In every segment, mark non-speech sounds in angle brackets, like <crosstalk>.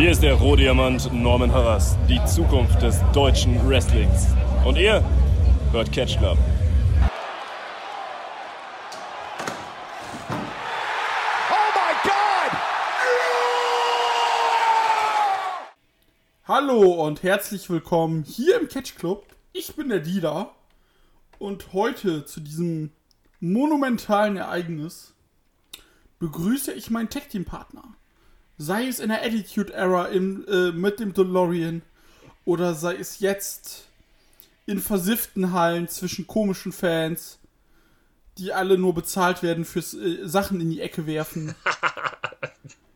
Hier ist der Rohdiamant Norman Harras, die Zukunft des deutschen Wrestlings. Und ihr hört Catch Club. Hallo und herzlich willkommen hier im Catch Club. Ich bin der Dieter und heute zu diesem monumentalen Ereignis begrüße ich meinen Tech Team Partner. Sei es in der Attitude Era im, äh, mit dem DeLorean oder sei es jetzt in versifften Hallen zwischen komischen Fans, die alle nur bezahlt werden fürs äh, Sachen in die Ecke werfen.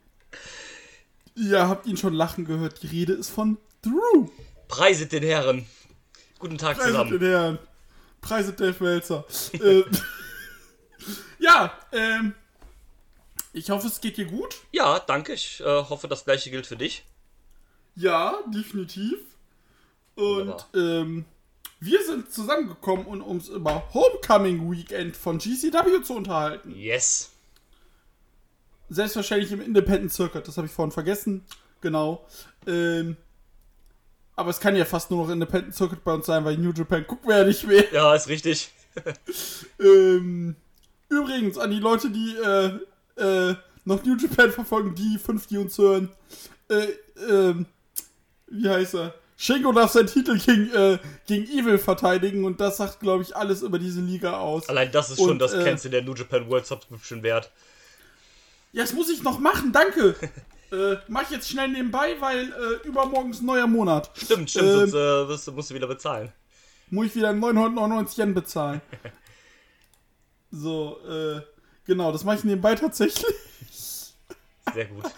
<laughs> Ihr habt ihn schon lachen gehört. Die Rede ist von Drew. Preiset den Herren. Guten Tag Preiset zusammen. den Herren. Preiset Dave Melzer. äh, <laughs> ja, ähm, ich hoffe, es geht dir gut. Ja, danke. Ich äh, hoffe, das gleiche gilt für dich. Ja, definitiv. Und ähm, wir sind zusammengekommen, um uns über Homecoming Weekend von GCW zu unterhalten. Yes. Selbstverständlich im Independent Circuit, das habe ich vorhin vergessen. Genau. Ähm, aber es kann ja fast nur noch Independent Circuit bei uns sein, weil New Japan gucken wir ja nicht mehr. Ja, ist richtig. <laughs> Ähm, übrigens, an die Leute, die äh, äh, noch New Japan verfolgen, die fünf, die uns hören. Äh, ähm, wie heißt er? Shingo darf seinen Titel gegen, äh, gegen Evil verteidigen und das sagt, glaube ich, alles über diese Liga aus. Allein das ist schon Und, das äh, Cancel der New Japan World Subscription wert. Ja, das muss ich noch machen, danke. <laughs> äh, mach ich jetzt schnell nebenbei, weil äh, übermorgen ist ein neuer Monat. Stimmt, stimmt, Ähm, sonst äh, wirst, musst du wieder bezahlen. Muss ich wieder 999 Yen bezahlen. <laughs> so, äh, genau, das mache ich nebenbei tatsächlich. Sehr gut. <laughs>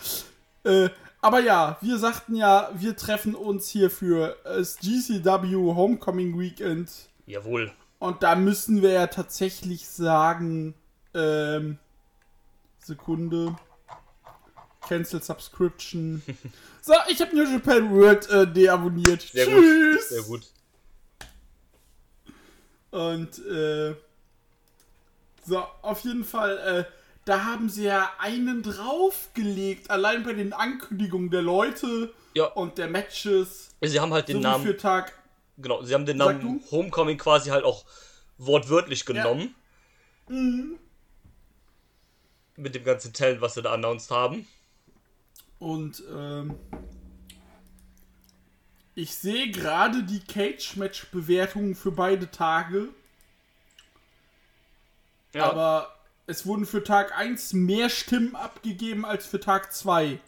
Äh, aber ja, wir sagten ja, wir treffen uns hier für das GCW Homecoming Weekend. Jawohl. Und da müssen wir ja tatsächlich sagen, ähm, Sekunde. Cancel Subscription. <laughs> so, ich habe New Japan World äh, deabonniert. Sehr Tschüss. gut. Sehr gut. Und äh, so, auf jeden Fall, äh, da haben sie ja einen draufgelegt, allein bei den Ankündigungen der Leute Ja. und der Matches. Sie haben halt den so Namen, für Tag. genau, sie haben den Namen Homecoming quasi halt auch wortwörtlich genommen. Mhm. Mit dem ganzen Talent, was sie da announced haben. Und ähm, ich sehe gerade die Cage-Match-Bewertungen für beide Tage, Ja. aber es wurden für Tag 1 mehr Stimmen abgegeben als für Tag 2.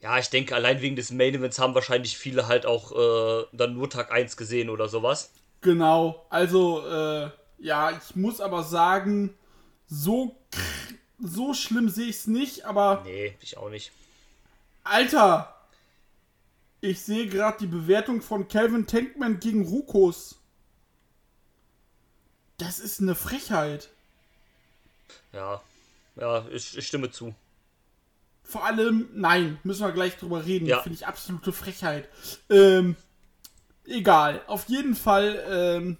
Ja, ich denke, allein wegen des Main Events haben wahrscheinlich viele halt auch äh, dann nur Tag 1 gesehen oder sowas. Genau, also äh, ja, ich muss aber sagen, so, so schlimm sehe ich es nicht, aber Nee, ich auch nicht. Alter, ich sehe gerade die Bewertung von Calvin Tankman gegen Rukos. Das ist eine Frechheit. Ja, ja, ich, ich stimme zu. Vor allem, nein, müssen wir gleich drüber reden. Ja. Finde ich absolute Frechheit. Ähm, egal. Auf jeden Fall, ähm,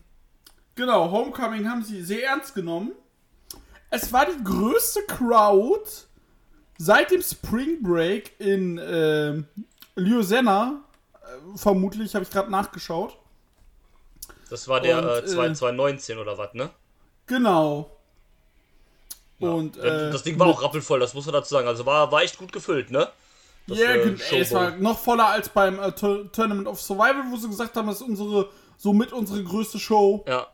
genau, Homecoming haben sie sehr ernst genommen. Es war die größte Crowd seit dem Spring Break in ähm, Liozena. Äh, vermutlich, habe ich gerade nachgeschaut. Das war der Und, äh, äh, 2019 oder was, ne? Genau. Ja. Und, äh, das Ding war auch rappelvoll, das muss man dazu sagen. Also war, war echt gut gefüllt, ne? Ja, äh, gen- ey, es war noch voller als beim äh, Tour- Tournament of Survival, wo sie gesagt haben, das ist unsere, somit unsere größte Show. Ja,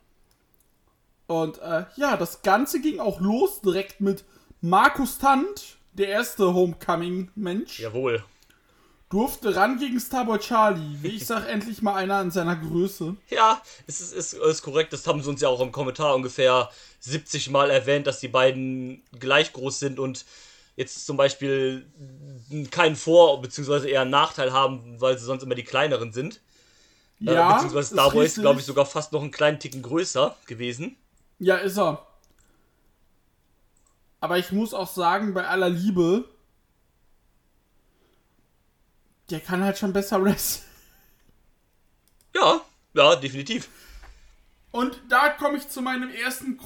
Und äh, ja, das Ganze ging auch los direkt mit Markus Tant, der erste Homecoming-Mensch, jawohl. Durfte ran gegen Starboy Charlie. Wie ich sag, <laughs> endlich mal einer in seiner Größe. Ja, es ist, ist, ist korrekt. Das haben sie uns ja auch im Kommentar ungefähr 70 Mal erwähnt, dass die beiden gleich groß sind und jetzt zum Beispiel keinen Vor- bzw. eher einen Nachteil haben, weil sie sonst immer die kleineren sind. äh, Ja, beziehungsweise ist Starboy ist, richtig. glaube ich, sogar fast noch einen kleinen Ticken größer gewesen. Ja, ist er. Aber ich muss auch sagen, bei aller Liebe, der kann halt schon besser <laughs> wrestlen. Ja, ja, definitiv. Und da komme ich zu meinem ersten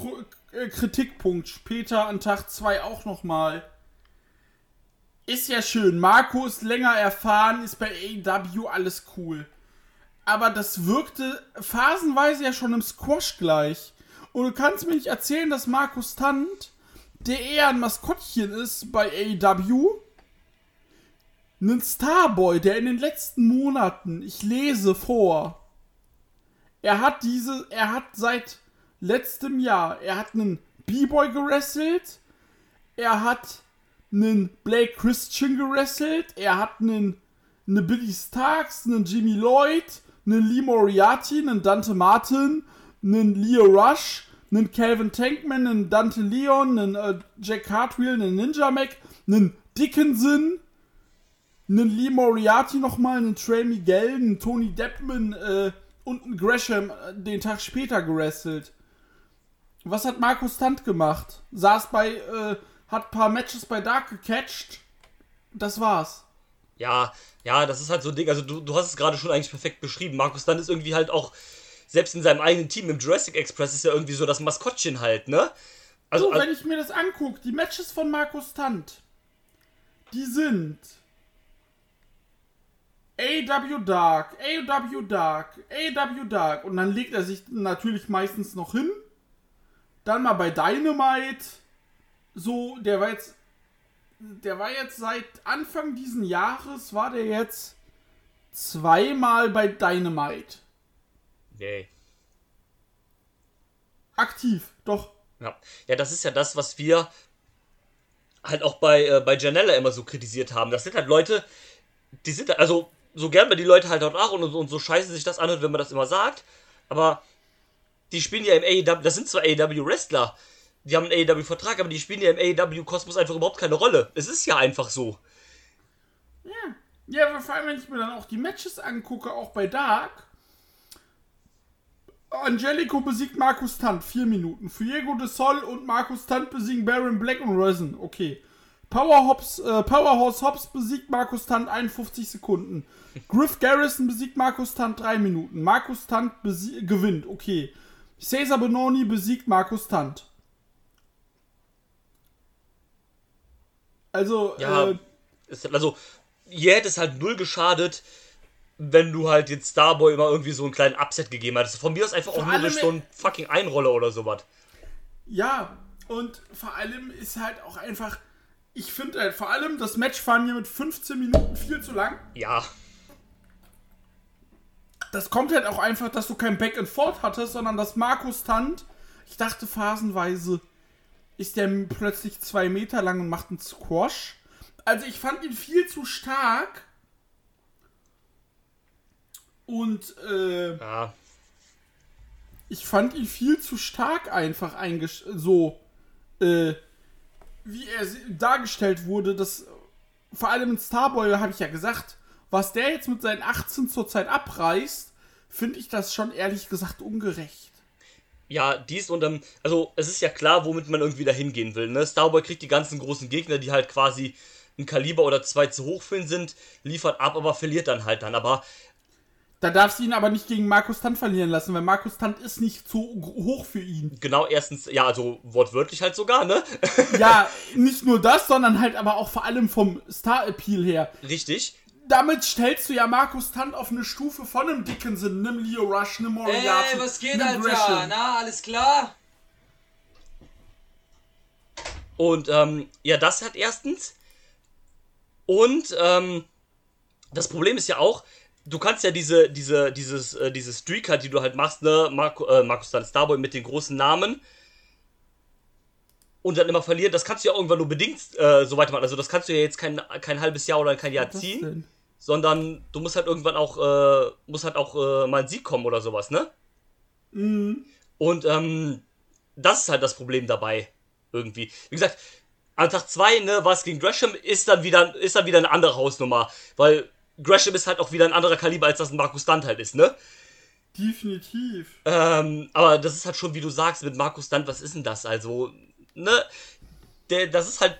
äh, Kritikpunkt. Später an Tag 2 auch nochmal. ist ja schön. Marco ist länger erfahren, ist bei AEW alles cool. Aber das wirkte phasenweise ja schon im Squash gleich. Und du kannst mir nicht erzählen, dass Markus Tant, der eher ein Maskottchen ist bei AEW, einen Starboy, der in den letzten Monaten, ich lese vor, er hat diese, er hat seit letztem Jahr, er hat einen B-Boy gerasselt, er hat einen Blake Christian gerasselt, er hat einen, eine Billy Starks, einen Jimmy Lloyd, einen Lee Moriarty, einen Dante Martin, einen Leo Rush, einen Calvin Tankman, einen Dante Leon, einen äh, Jack Hartwheel, einen Ninja Mac, einen Dickinson, einen Lee Moriarty nochmal, einen Trey Miguel, einen Tony Deppman äh, und einen Gresham äh, den Tag später gerestelt. Was hat Markus Tant gemacht? Saß bei, äh, hat paar Matches bei Dark gecatcht. Das war's. Ja, ja, das ist halt so ein Ding. Also du, du hast es gerade schon eigentlich perfekt beschrieben. Markus Tant ist irgendwie halt auch, selbst in seinem eigenen Team im Jurassic Express ist ja irgendwie so das Maskottchen halt, ne? Also, so, wenn ich mir das angucke, die Matches von Markus Tant, die sind AW Dark, AW Dark, AW Dark. Und dann legt er sich natürlich meistens noch hin. Dann mal bei Dynamite. So, der war jetzt. Der war jetzt seit Anfang diesen Jahres, war der jetzt zweimal bei Dynamite. Nee. Aktiv, doch. Ja. ja, das ist ja das, was wir halt auch bei, äh, bei Janella immer so kritisiert haben. Das sind halt Leute, die sind, also so gern man die Leute halt auch nach und, und so scheiße sich das anhört, wenn man das immer sagt. Aber die spielen ja im AEW, das sind zwar AEW-Wrestler, die haben einen AEW-Vertrag, aber die spielen ja im AEW-Kosmos einfach überhaupt keine Rolle. Es ist ja einfach so. Ja. Ja, aber vor allem, wenn ich mir dann auch die Matches angucke, auch bei Dark. Angelico besiegt Markus Tant, vier Minuten. Fuego de Sol und Markus Tant besiegen Baron Black und Resin. Okay. Powerhouse, äh, Powerhouse Hobbs besiegt Markus Tant 51 Sekunden. <laughs> Griff Garrison besiegt Markus Tant 3 Minuten. Markus Tant gewinnt, okay. Cesar Benoni besiegt Markus Tant. Also, ja, äh, ist, also, ihr hätte es halt null geschadet, wenn du halt den Starboy immer irgendwie so einen kleinen Upset gegeben hättest. Von mir aus einfach auch nur so ein fucking Einroller oder sowas. Ja, und vor allem ist halt auch einfach ich finde halt vor allem das Match fahren hier mit 15 Minuten viel zu lang. Ja. Das kommt halt auch einfach, dass du kein Back and Forth hattest, sondern dass Markus Tant, ich dachte phasenweise, ist der plötzlich zwei Meter lang und macht einen Squash. Also ich fand ihn viel zu stark. Und äh, ja. ich fand ihn viel zu stark einfach eingesch so äh, wie er dargestellt wurde, dass vor allem in Starboy habe ich ja gesagt, was der jetzt mit seinen 18 zurzeit abreißt, finde ich das schon ehrlich gesagt ungerecht. Ja, dies und dann, also es ist ja klar, womit man irgendwie da hingehen will. Ne? Starboy kriegt die ganzen großen Gegner, die halt quasi ein Kaliber oder zwei zu hoch für ihn sind, liefert ab, aber verliert dann halt dann. Aber da darfst du ihn aber nicht gegen Markus Tant verlieren lassen, weil Markus Tant ist nicht zu hoch für ihn. Genau, erstens, ja, also wortwörtlich halt sogar, ne? <laughs> ja, nicht nur das, sondern halt aber auch vor allem vom Star-Appeal her. Richtig. Damit stellst du ja Markus Tant auf eine Stufe von einem Dickinson, einem Leo Rush, einem Moriarty. Ey, was geht, Alter? Gresham. Na, alles klar? Und, ähm, ja, das hat erstens. Und, ähm, das Problem ist ja auch, du kannst ja diese, diese, dieses, äh, diese Streak halt, die du halt machst, ne, Marco, äh, Markus dann Starboy mit den großen Namen und dann immer verlieren, das kannst du ja irgendwann nur bedingt äh, so weitermachen. Also das kannst du ja jetzt kein, kein halbes Jahr oder kein Jahr ziehen, sondern du musst halt irgendwann auch, äh, muss halt auch äh, mal ein Sieg kommen oder sowas, ne? Mhm. Und ähm, das ist halt das Problem dabei, irgendwie. Wie gesagt, an Tag 2, ne, was gegen Gresham, ist dann wieder, ist dann wieder eine andere Hausnummer, weil Gresham ist halt auch wieder ein anderer Kaliber, als das ein Markus Stunt halt ist, ne? Definitiv. Ähm, aber das ist halt schon, wie du sagst, mit Markus Stunt, was ist denn das? Also, ne? Der, das ist halt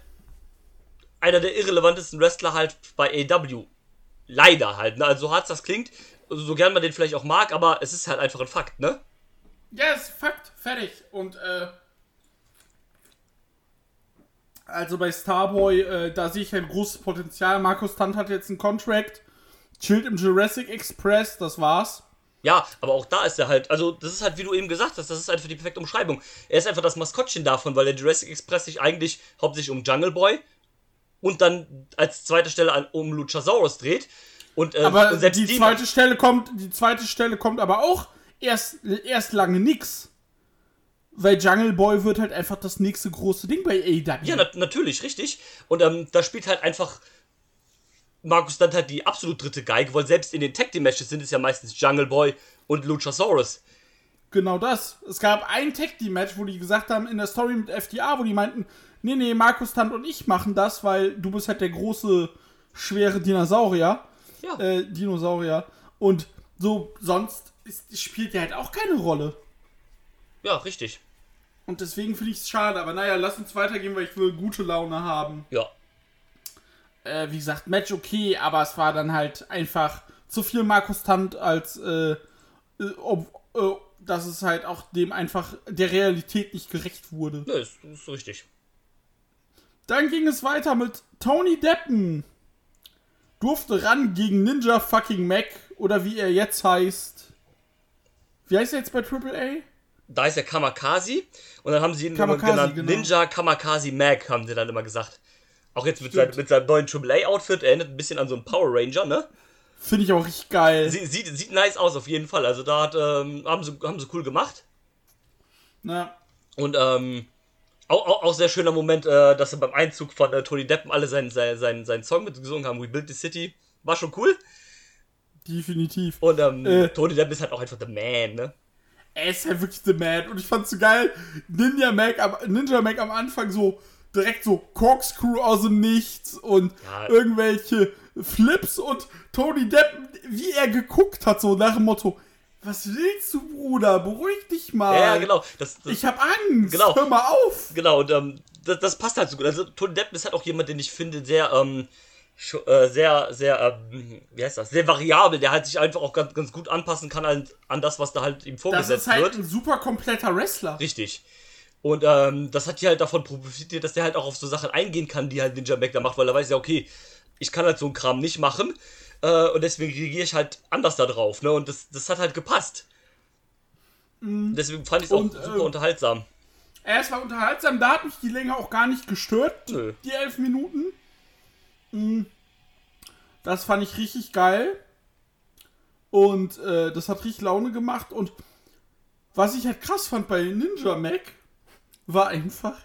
einer der irrelevantesten Wrestler halt bei AW. Leider halt, ne? Also so hart das klingt, so gern man den vielleicht auch mag, aber es ist halt einfach ein Fakt, ne? Ja, es ist Fakt, fertig. Und, äh. Also bei Starboy, äh, da sehe ich ein großes Potenzial. Markus Tant hat jetzt einen Contract, chillt im Jurassic Express, das war's. Ja, aber auch da ist er halt, also das ist halt, wie du eben gesagt hast, das ist einfach die perfekte Umschreibung. Er ist einfach das Maskottchen davon, weil der Jurassic Express sich eigentlich hauptsächlich um Jungle Boy und dann als zweite Stelle an, um Luchasaurus dreht. Und, äh, Aber und die zweite Stelle kommt, die zweite Stelle kommt aber auch erst, erst lange nix. Weil Jungle Boy wird halt einfach das nächste große Ding bei AEW. Ja, na natürlich, richtig. Und ähm, da spielt halt einfach Markus dann halt die absolut dritte Geige, weil selbst in den Tag Team Matches sind es ja meistens Jungle Boy und Luchasaurus. Genau das. Es gab ein Tag Team Match, wo die gesagt haben in der Story mit FDA, wo die meinten, nee, nee, Markus Tant und ich machen das, weil du bist halt der große, schwere Dinosaurier. Ja. Äh, Dinosaurier. Und so, sonst ist, spielt der halt auch keine Rolle. Ja, richtig. Und deswegen finde ich es schade. Aber naja, lass uns weitergehen, weil ich will gute Laune haben. Ja. Äh, wie gesagt, Match okay, aber es war dann halt einfach zu viel Markus Tant als, äh, äh, ob, äh, dass es halt auch dem einfach der Realität nicht gerecht wurde. Ja, ist, ist richtig. Dann ging es weiter mit Tony Deppen. Durfte ran gegen Ninja fucking Mac oder wie er jetzt heißt. Wie heißt er jetzt bei AAA? Da ist der Kamakazi und dann haben sie ihn Kamakazi, genannt genau. Ninja Kamakazi Mac, haben sie dann immer gesagt. Auch jetzt mit, sein, mit seinem neuen AAA-Outfit, erinnert ein bisschen an so einen Power Ranger, ne? Finde ich auch richtig geil. Sie, sieht, sieht nice aus auf jeden Fall. Also da hat, ähm, haben, sie, haben sie cool gemacht. Na, Und ähm, auch, auch, auch sehr schöner Moment, äh, dass sie beim Einzug von äh, Tony Deppen alle seinen, seinen, seinen, seinen Song mitgesungen haben, We Built the City. War schon cool. definitiv. Und ähm, Äh. Tony Deppen ist halt auch einfach der Man, ne? Er ist halt wirklich the man. Und ich fand's so geil. Ninja Mac am, Ninja Mac am Anfang so direkt so Corkscrew aus dem Nichts und Ja. irgendwelche Flips und Tony Depp, wie er geguckt hat, so nach dem Motto, was willst du, Bruder? Beruhig dich mal. Ja, genau. Das, das, Ich hab Angst. Genau. Hör mal auf. Genau, und ähm, das, das passt halt so gut. Also Tony Deppen ist halt auch jemand, den ich finde, sehr, ähm, äh, sehr, sehr, ähm, wie heißt das, sehr variabel, der halt sich einfach auch ganz, ganz gut anpassen kann an, an das, was da halt ihm Das vorgesetzt ist halt wird. ein super kompletter Wrestler. Richtig. Und ähm, das hat hier halt davon profitiert, dass der halt auch auf so Sachen eingehen kann, die halt Ninja Mac da macht, weil er weiß ja, okay, ich kann halt so einen Kram nicht machen. Äh, und deswegen reagiere ich halt anders da drauf, ne? Und das, das hat halt gepasst. Deswegen fand ich es auch Mhm. Und, super ähm, unterhaltsam. Er ist war unterhaltsam, da hat mich die Länge auch gar nicht gestört, Nö. die elf Minuten. Mm. Das fand ich richtig geil. Und äh, das hat richtig Laune gemacht. Und was ich halt krass fand bei Ninja Mac, war einfach.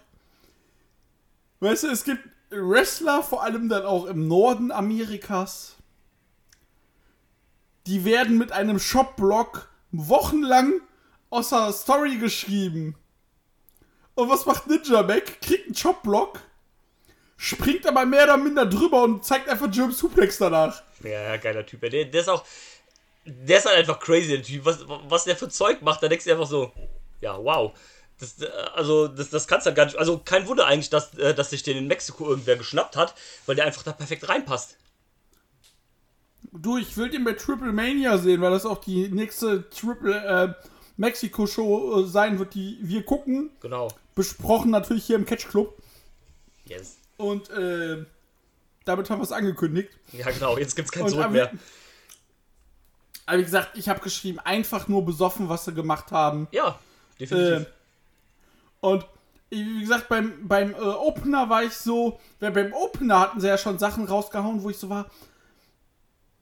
Weißt du, es gibt Wrestler, vor allem dann auch im Norden Amerikas, die werden mit einem Shop-Blog wochenlang aus der Story geschrieben. Und was macht Ninja Mac? Kriegt einen Chop-Block, springt aber mehr oder minder drüber und zeigt einfach German Suplex danach. Ja, ja, geiler Typ. Der, der ist auch. Der ist halt einfach crazy, der Typ. Was, was der für Zeug macht, da denkst du einfach so, ja, wow. Das, äh, also, das, das kannst du ja gar nicht. Also, kein Wunder eigentlich, dass, äh, dass sich den in Mexiko irgendwer geschnappt hat, weil der einfach da perfekt reinpasst. Du, ich will den bei Triple Mania sehen, weil das auch die nächste Triple äh, Mexiko-Show äh, sein wird, die wir gucken. Genau. Besprochen natürlich hier im Catch Club. Yes. Und äh, damit haben wir es angekündigt. Ja, genau. Jetzt gibt's kein Und Zurück mehr. Aber wie gesagt, ich habe geschrieben, einfach nur besoffen, was sie gemacht haben. Ja, definitiv. Äh, und wie gesagt, beim, beim äh, Opener war ich so, weil beim Opener hatten sie ja schon Sachen rausgehauen, wo ich so war,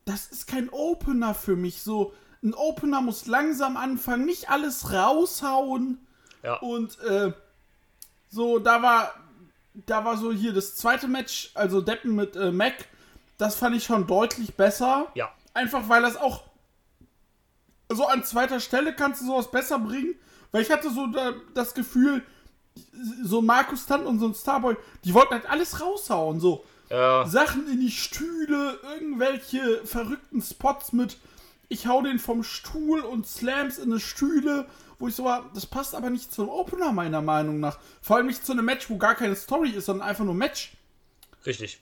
das ist kein Opener für mich. So, ein Opener muss langsam anfangen, nicht alles raushauen. ja. Und äh, so, da war, da war so hier das zweite Match, also Deppen mit äh, Mac, das fand ich schon deutlich besser. ja. Einfach weil das auch so an zweiter Stelle kannst du sowas besser bringen. Weil ich hatte so da, das Gefühl, so Markus Tant und so ein Starboy, die wollten halt alles raushauen. So Ja. Sachen in die Stühle, irgendwelche verrückten Spots mit, ich hau den vom Stuhl und Slams in die Stühle. Wo ich so war, das passt aber nicht zum Opener, meiner Meinung nach. Vor allem nicht zu einem Match, wo gar keine Story ist, sondern einfach nur Match. Richtig.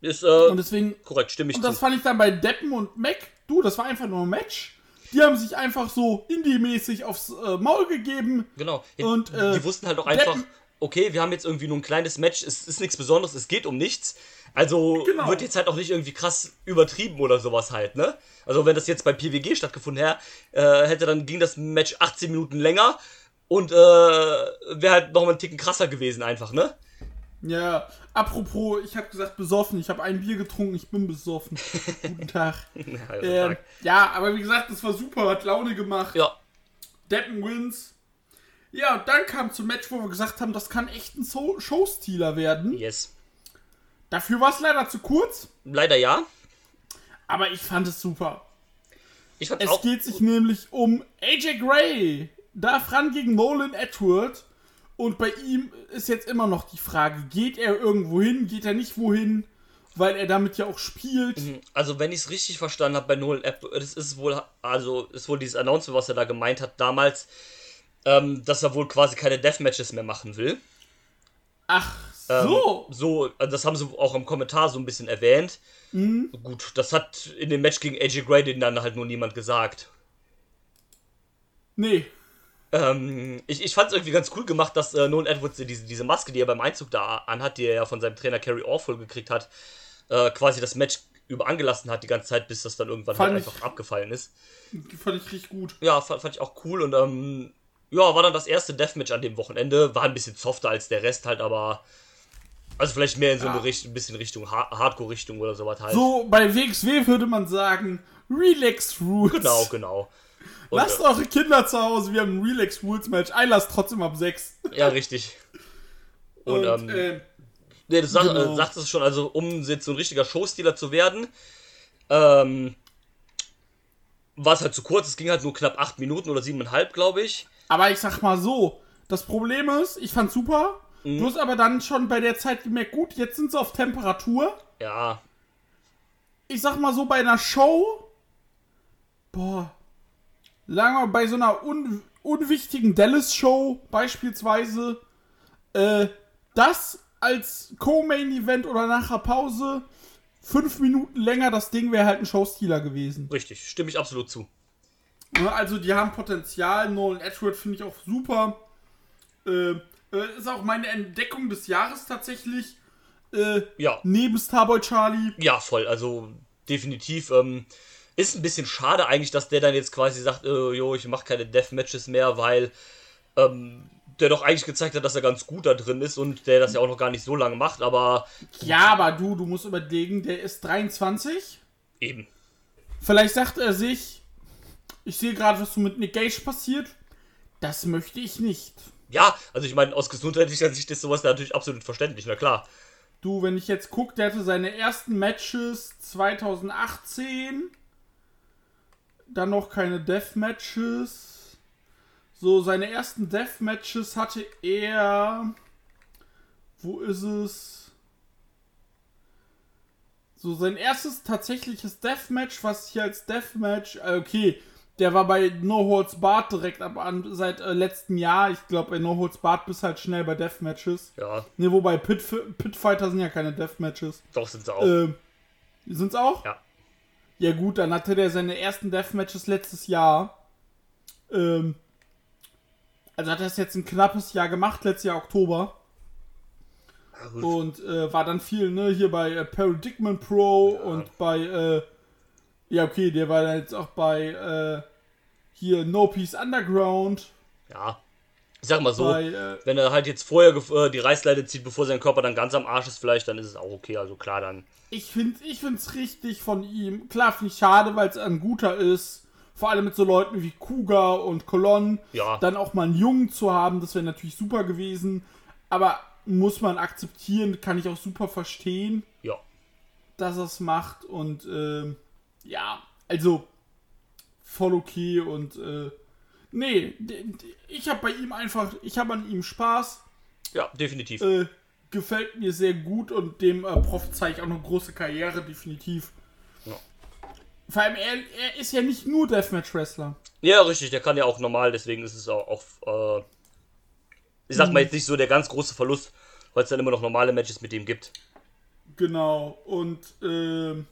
Ist äh, Und deswegen korrekt, stimme ich und zu. das fand ich dann bei Deppen und Mac, du, das war einfach nur ein Match. Die haben sich einfach so indie-mäßig aufs äh, Maul gegeben. Genau. Und, die, äh, die wussten halt auch einfach, Deppen- okay, wir haben jetzt irgendwie nur ein kleines Match, es ist nichts Besonderes, es geht um nichts. Also Genau. wird jetzt halt auch nicht irgendwie krass übertrieben oder sowas halt, ne? Also wenn das jetzt bei PWG stattgefunden hätte, äh, hätte dann ging das Match 18 Minuten länger und äh, wäre halt nochmal einen Ticken krasser gewesen einfach, ne? Ja, apropos, ich habe gesagt besoffen. Ich habe ein Bier getrunken, ich bin besoffen. <laughs> Guten Tag. <laughs> Ja, also Ähm, Tag. ja, aber wie gesagt, das war super, hat Laune gemacht. ja, Deppen wins. Ja, und dann kam zum Match, wo wir gesagt haben, das kann echt ein so Showstealer werden. yes. Dafür war es leider zu kurz, Leider ja. aber ich fand es super. Ich fand's Es auch. geht sich nämlich um AJ Gray. Darf ran gegen Nolan Edward. Und bei ihm ist jetzt immer noch die Frage, geht er irgendwo hin, geht er nicht wohin, weil er damit ja auch spielt. Also, wenn ich es richtig verstanden habe bei Nolan App, das ist wohl, also ist wohl dieses Announcement, was er da gemeint hat damals, ähm, dass er wohl quasi keine Deathmatches mehr machen will. Ach Ähm, so. So, also das haben sie auch im Kommentar so ein bisschen erwähnt. Mhm. Gut, das hat in dem Match gegen AJ Gray den dann halt nur niemand gesagt. Nee. Ähm, ich ich fand es irgendwie ganz cool gemacht, dass äh, Nolan Edwards diese, diese Maske, die er beim Einzug da anhat, die er ja von seinem Trainer Kerry Orful gekriegt hat, äh, quasi das Match über angelassen hat die ganze Zeit, bis das dann irgendwann halt ich- einfach abgefallen ist. Fand ich richtig gut. Ja, fand, fand ich auch cool und ähm, ja, war dann das erste Deathmatch an dem Wochenende. War ein bisschen softer als der Rest halt, aber also vielleicht mehr in so Ja. eine Richtung, ein bisschen Richtung Ha- Hardcore-Richtung oder sowas halt. So, bei WXW würde man sagen, Relax Rules. Genau, genau. Und, Lasst eure Kinder zu Hause, wir haben ein Relax Rules Match. Einlass trotzdem ab 6. äh, ja, richtig. Und, Und, ähm, äh, Nee, du sag, Genau. äh, sagst es schon, also um jetzt so ein richtiger Showstealer zu werden, ähm, war es halt zu kurz. Es ging halt nur knapp acht Minuten oder siebeneinhalb, glaube ich. Aber ich sag mal so, das Problem ist, ich fand's super. Mhm. Du hast aber dann schon bei der Zeit gemerkt, gut, jetzt sind sie auf Temperatur. Ja, Ich sag mal so, bei einer Show, boah, sagen wir mal, bei so einer un unwichtigen Dallas-Show beispielsweise, äh, das als Co-Main-Event oder nachher Pause, fünf Minuten länger, das Ding wäre halt ein Showstealer gewesen. richtig. Stimme ich absolut zu. Ne, Also die haben Potenzial. Nolan Edward finde ich auch super. Äh, äh, ist auch meine Entdeckung des Jahres tatsächlich. Äh, Ja, neben Starboy Charlie. ja, voll. Also definitiv. Ähm, ist ein bisschen schade eigentlich, dass der dann jetzt quasi sagt, äh, jo, ich mache keine Deathmatches mehr, weil ähm, der doch eigentlich gezeigt hat, dass er ganz gut da drin ist und der das ja auch noch gar nicht so lange macht, aber Ja, aber du, du musst überlegen, der ist 23. eben. Vielleicht sagt er sich, ich sehe gerade, was so mit Nick Gage passiert. Das möchte ich nicht. Ja, also ich meine, aus gesundheitlicher Sicht ist sowas natürlich absolut verständlich, na klar. Du, wenn ich jetzt gucke, der hatte seine ersten Matches 2018. Dann noch keine Deathmatches. So, seine ersten Deathmatches hatte er. Wo ist es? So, sein erstes tatsächliches Deathmatch, was hier als Deathmatch. äh, Okay, der war bei No Holds Barred direkt ab an, seit äh, letztem Jahr. Ich glaube, bei No Holds Barred bist halt schnell bei Deathmatches. Ja, Ne, wobei Pit, Pitfighter sind ja keine Deathmatches. doch sind sie auch. Ähm, sind's auch? Ja. Ja gut, dann hatte der seine ersten Deathmatches letztes Jahr. Ähm, also hat er es jetzt ein knappes Jahr gemacht, letztes Jahr Oktober. Ja. Und äh, war dann viel, ne, hier bei äh, Paradigman Pro und bei, äh, ja okay, der war dann jetzt auch bei, äh, hier No Peace Underground. Ja. Ich sag mal so, Bei, äh, wenn er halt jetzt vorher äh, die Reißleine zieht, bevor sein Körper dann ganz am Arsch ist, vielleicht, dann ist es auch okay. Also klar, dann. Ich finde ich find's richtig von ihm. Klar finde ich schade, weil es ein guter ist. Vor allem mit so Leuten wie Kuga und Colon. Ja. Dann auch mal einen Jungen zu haben, das wäre natürlich super gewesen. Aber muss man akzeptieren, kann ich auch super verstehen, Ja. dass er es macht. Und ähm, ja, also voll okay. Und äh, nee, ich habe bei ihm einfach, ich habe an ihm Spaß. Ja, definitiv. Äh, gefällt mir sehr gut und dem äh, prophezei ich auch eine große Karriere, definitiv. Ja. Vor allem, er, er ist ja nicht nur Deathmatch-Wrestler. Ja, richtig, der kann ja auch normal, deswegen ist es auch, auch äh, ich sag mal jetzt nicht so der ganz große Verlust, weil es dann immer noch normale Matches mit ihm gibt. Genau. Und, ähm,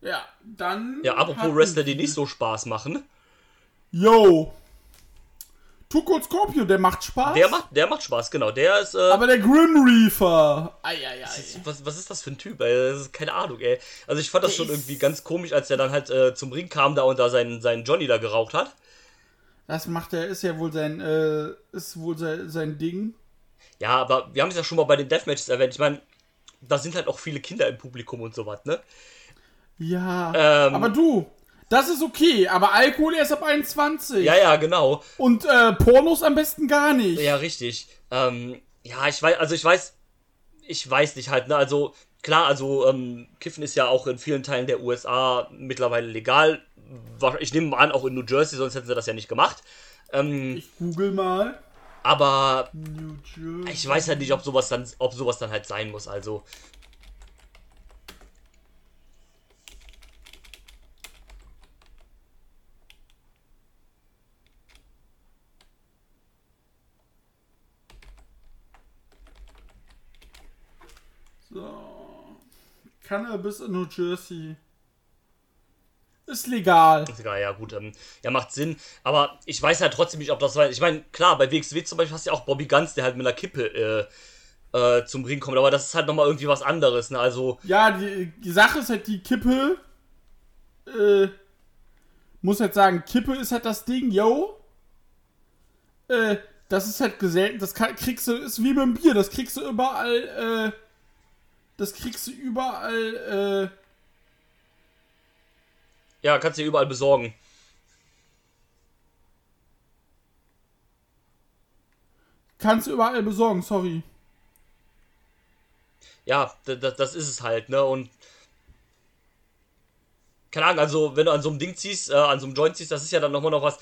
ja, dann. Ja, apropos Wrestler, die nicht so Spaß machen. Yo! Tuco Scorpio, der macht Spaß. Der macht, der macht Spaß, genau. Der ist. Äh, aber der Grim Reaper. Eieiei. Was, was ist das für ein Typ, ey? Das ist keine Ahnung, ey. Also ich fand das Der schon irgendwie ganz komisch, als der dann halt äh, zum Ring kam da und da seinen, seinen Johnny da geraucht hat. Das macht er, ist ja wohl sein, äh, ist wohl sein, sein Ding. Ja, aber wir haben es ja schon mal bei den Deathmatches erwähnt. Ich meine, da sind halt auch viele Kinder im Publikum und sowas, ne? Ja. Ähm. aber du, das ist okay, aber Alkohol erst ab 21. Ja, ja, genau. Und äh, Pornos am besten gar nicht. Ja, richtig. Ähm, ja, ich weiß, also ich weiß, ich weiß nicht halt, ne? Also klar, also ähm, Kiffen ist ja auch in vielen Teilen der USA mittlerweile legal. Ich nehme mal an, auch in New Jersey, sonst hätten sie das ja nicht gemacht. Ähm, Ich google mal. aber New Jersey. ich weiß halt nicht, ob sowas dann, ob sowas dann halt sein muss. Also So. Cannabis in New Jersey. Ist legal. ist egal, ja gut, ähm, ja macht Sinn. Aber ich weiß halt trotzdem nicht, ob das war. Ich meine, klar, bei WXW zum Beispiel hast du ja auch Bobby Guns, der halt mit einer Kippe äh, äh, zum Ring kommt. Aber das ist halt nochmal irgendwie was anderes. Ne? Also Ja, die, die Sache ist halt die Kippe. Äh, muss halt sagen, Kippe ist halt das Ding, yo. Äh, das ist halt geselten, das kann, kriegst du, ist wie beim Bier, das kriegst du überall, äh, das kriegst du überall, äh, Ja, kannst du überall besorgen. kannst du überall besorgen, sorry. Ja, das, das ist es halt, ne? Und. Keine Ahnung, also, wenn du an so einem Ding ziehst, äh, an so einem Joint ziehst, das ist ja dann nochmal noch was.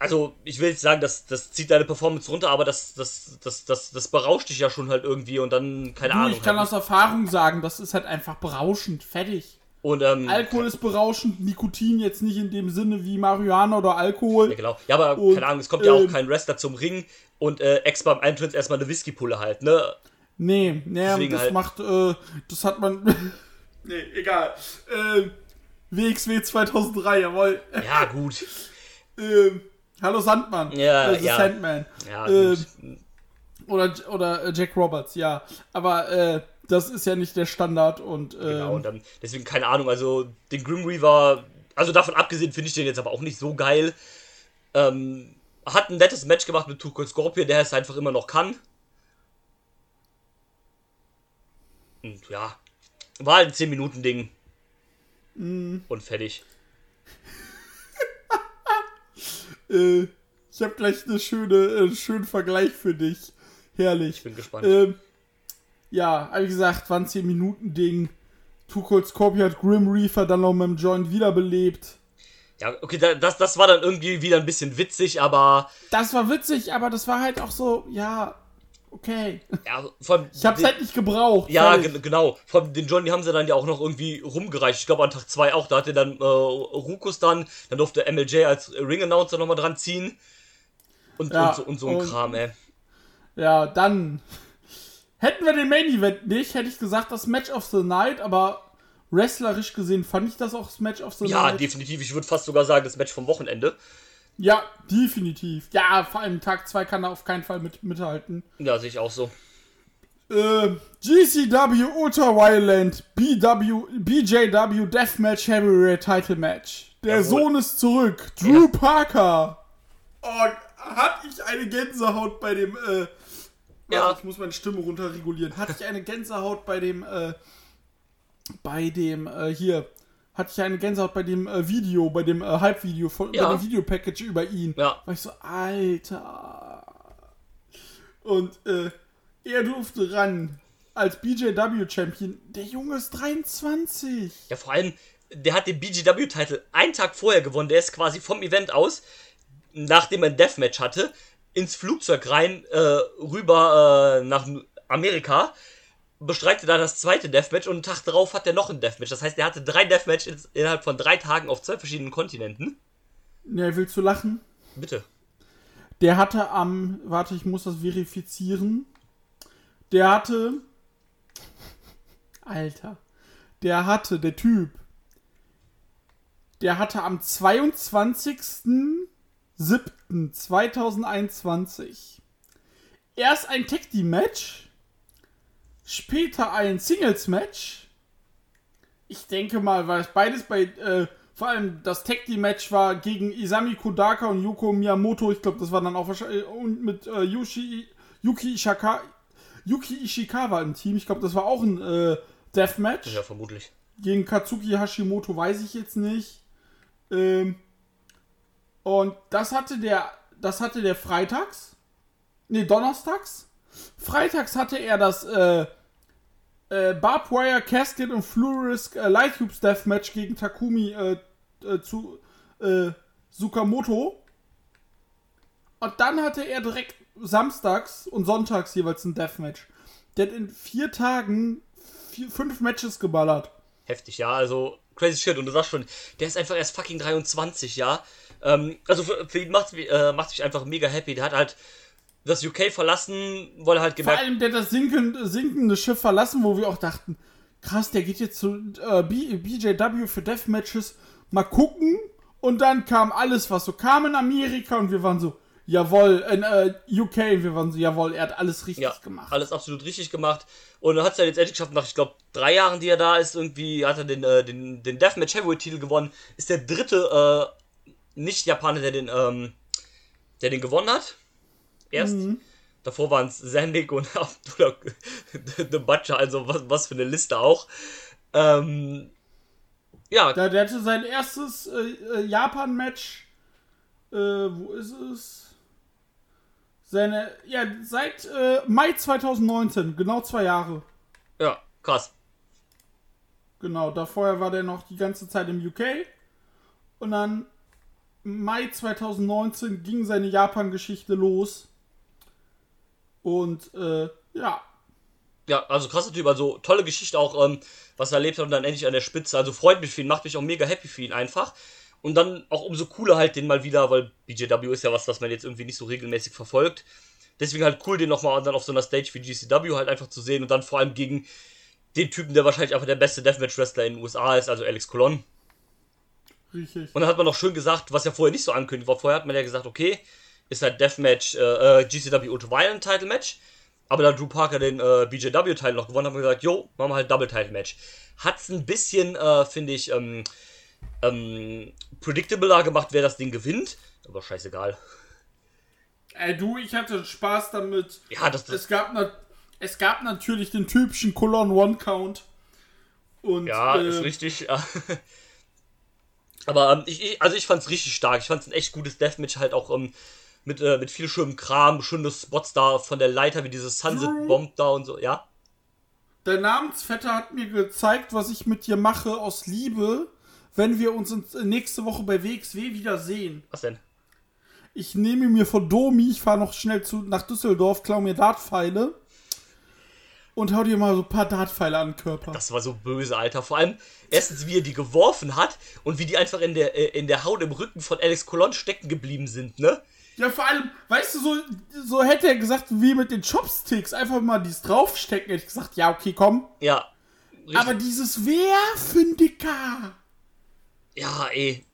Also, ich will nicht sagen, das, das zieht deine Performance runter, aber das, das, das, das, das berauscht dich ja schon halt irgendwie und dann, keine Du, Ahnung. ich kann halt. aus Erfahrung sagen, das ist halt einfach berauschend, fertig. und, ähm, Alkohol ist berauschend, Nikotin jetzt nicht in dem Sinne wie Marihuana oder Alkohol. Ja, genau. Ja, aber Und, keine Ahnung, es kommt ja auch ähm, kein Wrestler zum Ring und äh, Ex beim Eintritt erstmal eine Whiskypulle halt, ne? Nee, nee, Deswegen das halt- macht, äh, das hat man. <laughs> nee, egal. Ähm, WXW 2003, jawohl. Ja, gut. <laughs> Ähm, hallo Sandmann. Ja, äh, The ja. Sandman. Ja, Ähm. Oder, oder äh, Jack Roberts, ja. Aber äh, das ist ja nicht der Standard und. Ähm, Genau, und dann, deswegen keine Ahnung, also den Grim Reaver, also davon abgesehen finde ich den jetzt aber auch nicht so geil. Ähm, hat ein nettes Match gemacht mit Tuco Scorpion, der es einfach immer noch kann. Und ja, war halt ein 10-Minuten-Ding. Mm. Und fertig. Äh, ich habe gleich eine schöne, äh, einen schönen Vergleich für dich. Herrlich. Ich bin gespannt. Ähm, ja, wie gesagt, war ein 10-Minuten-Ding. Too Cold Scorpio hat Grim Reaper dann noch mit dem Joint wiederbelebt. Ja, okay, da- das, das war dann irgendwie wieder ein bisschen witzig, aber Das war witzig, aber das war halt auch so, ja, okay. ja, allem Ich hab's den- halt nicht gebraucht. Ja, gen genau. Vor allem den Johnny haben sie dann ja auch noch irgendwie rumgereicht. Ich glaube an Tag 2 auch. Da hatte dann äh, Rukus dann, dann durfte MLJ als Ring-Announcer nochmal dran ziehen. Und, Ja, und, so, und so ein und- Kram, ey. Ja, dann. <laughs> Hätten wir den Main Event nicht, hätte ich gesagt, das Match of the Night, aber wrestlerisch gesehen fand ich das auch das Match of the Ja, Night. definitiv. Ich würde fast sogar sagen, das Match vom Wochenende. Ja, definitiv. Ja, vor allem Tag 2 kann er auf keinen Fall mit, mithalten. Ja, sehe ich auch so. Äh, GCW Ultra Violent BW, BJW Deathmatch Heavyweight Title Match. Der Jawohl. Sohn ist zurück. Drew Parker. Oh, hatte ich eine Gänsehaut bei dem, äh, Ja. ich muss meine Stimme runterregulieren. Hatte ich eine Gänsehaut bei dem, äh, bei dem, äh, hier, hatte ich eine Gänsehaut bei dem äh, Video, bei dem äh, Hype-Video, von- Ja. bei dem Videopackage über ihn. Ja. War ich so, Alter. Und äh, er durfte ran als BJW-Champion. Der Junge ist 23. Ja, vor allem, der hat den BGW-Titel einen Tag vorher gewonnen. Der ist quasi vom Event aus, nachdem er ein Deathmatch hatte, ins Flugzeug rein, äh, rüber äh, nach Amerika, bestreitet da das zweite Deathmatch und einen Tag darauf hat er noch ein Deathmatch. Das heißt, er hatte drei Deathmatches innerhalb von drei Tagen auf zwei verschiedenen Kontinenten. Ne, willst du lachen? Bitte. Der hatte am, warte, ich muss das verifizieren. Der hatte, Alter, der hatte, der Typ, der hatte am 22. 7.2021 erst ein Tag Team Match, später ein Singles Match. Ich denke mal, weil es beides bei, äh, vor allem das Tag Team Match war gegen Isami Kodaka und Yoko Miyamoto. Ich glaube, das war dann auch wahrscheinlich und mit äh, Yushi, Yuki Ishaka, Yuki Ishikawa im Team. Ich glaube, das war auch ein äh, Deathmatch. Ja, vermutlich. Gegen Katsuki Hashimoto weiß ich jetzt nicht. Ähm, und das hatte der, das hatte der freitags. Nee, donnerstags. Freitags hatte er das äh, äh, Barbed Wire Casket und Fluorisk äh, Light Tubes Deathmatch gegen Takumi äh, äh, zu äh, Sukamoto. Und dann hatte er direkt samstags und sonntags jeweils ein Deathmatch. Der hat in vier Tagen vier, fünf Matches geballert. Heftig, ja, also crazy shit. Und du sagst schon, der ist einfach erst fucking 23, ja. Ähm, also für, für ihn macht äh, macht mich einfach mega happy. Der hat halt das UK verlassen, weil er halt Vor gemerkt allem, der das sinkende, sinkende Schiff verlassen, wo wir auch dachten, krass, der geht jetzt zu äh, BJW für Deathmatches, mal gucken. Und dann kam alles, was so kam in Amerika und wir waren so, jawohl, in äh, UK, wir waren so, jawohl, er hat alles richtig ja, gemacht. alles absolut richtig gemacht. Und er hat es ja jetzt endlich geschafft, nach, ich glaube, drei Jahren, die er da ist, irgendwie hat er den, äh, den, den Deathmatch Heavyweight-Titel gewonnen. Ist der dritte äh, Nicht-Japaner, der den, ähm, der den gewonnen hat. Erst. Mhm. Davor waren es Sandik und <laughs> Abdullah The Butcher, also was, was für eine Liste auch. Ähm, ja, Der, der hatte sein erstes äh, äh, Japan-Match. Äh, wo ist es? Seine, ja, seit äh, Mai 2019, genau zwei Jahre. ja, krass. Genau, da vorher war der noch die ganze Zeit im UK. Und dann Mai 2019 ging seine Japan-Geschichte los. Und äh, ja, Ja, also krasser Typ, also tolle Geschichte auch, ähm, was er erlebt hat und dann endlich an der Spitze. Also freut mich für ihn, macht mich auch mega happy für ihn einfach. Und dann auch umso cooler halt den mal wieder, weil BJW ist ja was, was man jetzt irgendwie nicht so regelmäßig verfolgt. Deswegen halt cool, den nochmal dann auf so einer Stage wie GCW halt einfach zu sehen und dann vor allem gegen den Typen, der wahrscheinlich einfach der beste Deathmatch-Wrestler in den USA ist, also Alex Colon. richtig. Und dann hat man noch schön gesagt, was ja vorher nicht so angekündigt war. Vorher hat man ja gesagt, okay, ist halt Deathmatch, äh, äh, GCW Ultraviolet Title Match. Aber da Drew Parker den äh, BJW-Teil noch gewonnen hat, haben wir gesagt, jo, machen wir halt Double Title Match. Hat's ein bisschen, äh, finde ich, ähm, ähm, predictabler gemacht, wer das Ding gewinnt. Aber scheißegal. Ey, du, ich hatte Spaß damit. Ja, das, das Es gab, na, es gab natürlich den typischen Colon One Count. Und, ja, äh, ist richtig. <laughs> Aber ähm, ich, ich, also ich fand's richtig stark. Ich fand's ein echt gutes Deathmatch, halt auch ähm, mit, äh, mit viel schönem Kram, schöne Spots da von der Leiter, wie dieses Sunset Bomb da und so, ja. Der Namensvetter hat mir gezeigt, was ich mit dir mache aus Liebe, wenn wir uns in- nächste Woche bei WXW wiedersehen. Was denn? Ich nehme mir von Domi, ich fahre noch schnell zu, nach Düsseldorf, klau mir Dartpfeile und hau dir mal so ein paar Dartpfeile an den Körper. Das war so böse, Alter. Vor allem, erstens, wie er die geworfen hat und wie die einfach in der, äh, in der Haut im Rücken von Alex Colon stecken geblieben sind, ne? Ja, vor allem, weißt du, so, so hätte er gesagt, wie mit den Chopsticks, einfach mal dies draufstecken, hätte ich gesagt, ja, okay, komm. Ja. Richtig. Aber dieses Werfen, Dicker. ja, ey.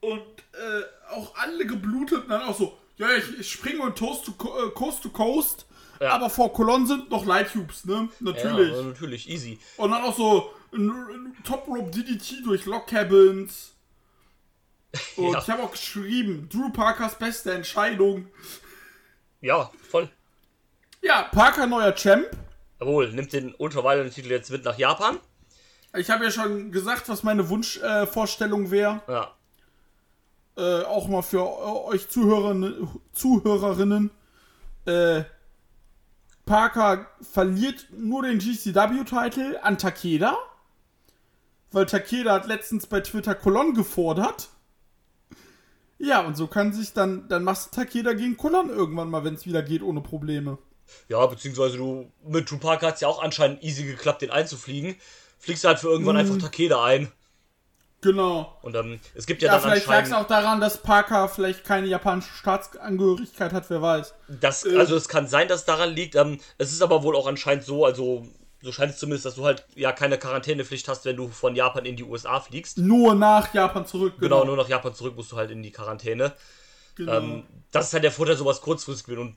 Und äh, auch alle geblutet und dann auch so, ja, ich, ich springe und Toast to, äh, Coast to Coast, Ja. aber vor Colon sind noch Light Tubes, ne? Natürlich. Ja, natürlich, easy. Und dann auch so ein, ein Top Rope DDT durch Lock Cabins. <laughs> Und Ja. ich habe auch geschrieben, Drew Parkers beste Entscheidung. Ja, voll. Ja, Parker neuer Champ. Jawohl, nimmt den Ultraviolet-Titel jetzt mit nach Japan. Ich habe ja schon gesagt, was meine Wunschvorstellung äh, wäre. Ja. Äh, auch mal für äh, euch Zuhörerinnen. Zuhörerinnen. Parker verliert nur den GCW-Titel an Takeda. Weil Takeda hat letztens bei Twitter Colon gefordert. Ja, und so kann sich dann, dann machst du Takeda gegen Colon irgendwann mal, wenn es wieder geht, ohne Probleme. Ja, beziehungsweise du, mit Drew Parker hat's ja auch anscheinend easy geklappt, den einzufliegen. Fliegst halt für irgendwann einfach Takeda ein. Genau. Und ähm, es gibt ja, Ja, dann vielleicht lag es anscheinend. auch daran, dass Parker vielleicht keine japanische Staatsangehörigkeit hat, wer weiß. Das, also es kann sein, dass es daran liegt. Ähm, es ist aber wohl auch anscheinend so, also so scheint es zumindest, dass du halt ja keine Quarantänepflicht hast, wenn du von Japan in die USA fliegst. Nur nach Japan zurück. Genau, nur nach Japan zurück musst du halt in die Quarantäne. Genau. Ähm, das ist halt der Vorteil, sowas kurzfristig wird und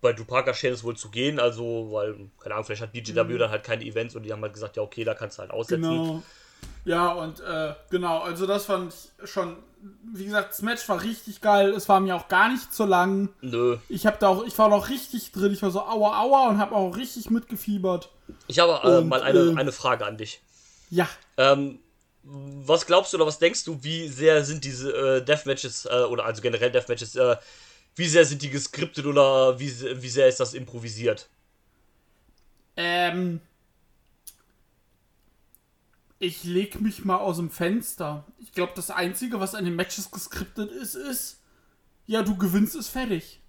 bei Dupaka scheint es wohl zu gehen, also, weil, keine Ahnung, vielleicht hat BGW dann halt keine Events und die haben halt gesagt, ja, okay, da kannst du halt aussetzen. Genau. Ja, und äh, genau, also das fand ich schon, wie gesagt, das Match war richtig geil. Es war mir auch gar nicht zu lang. Nö. Ich hab da auch, ich war noch richtig drin. Ich war so aua aua und habe auch richtig mitgefiebert. Ich habe äh, Und, mal eine, äh, eine Frage an dich. Ja, Ähm, was glaubst du oder was denkst du, wie sehr sind diese äh, Deathmatches, äh, oder also generell Deathmatches, äh, wie sehr sind die geskriptet oder wie, wie sehr ist das improvisiert? ähm, ich leg mich mal aus dem Fenster. Ich glaube, das Einzige, was an den Matches geskriptet ist, ist, ja, du gewinnst, ist fertig.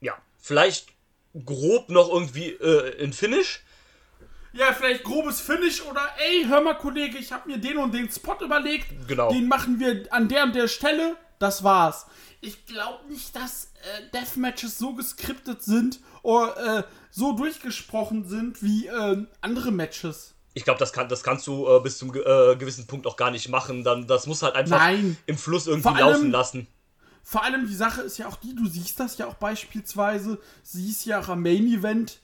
Ja, vielleicht grob noch irgendwie äh, in Finish. Ja, vielleicht grobes Finish oder ey, hör mal, Kollege, ich habe mir den und den Spot überlegt. Genau. Den machen wir an der und der Stelle. Das war's. Ich glaube nicht, dass äh, Deathmatches so geskriptet sind oder äh, so durchgesprochen sind wie äh, andere Matches. Ich glaube, das, kann, das kannst du äh, bis zum äh, gewissen Punkt auch gar nicht machen. Dann, das muss halt einfach Nein. im Fluss irgendwie allem- laufen lassen. Vor allem die Sache ist ja auch die, du siehst das ja auch beispielsweise, siehst ja auch am Main Event,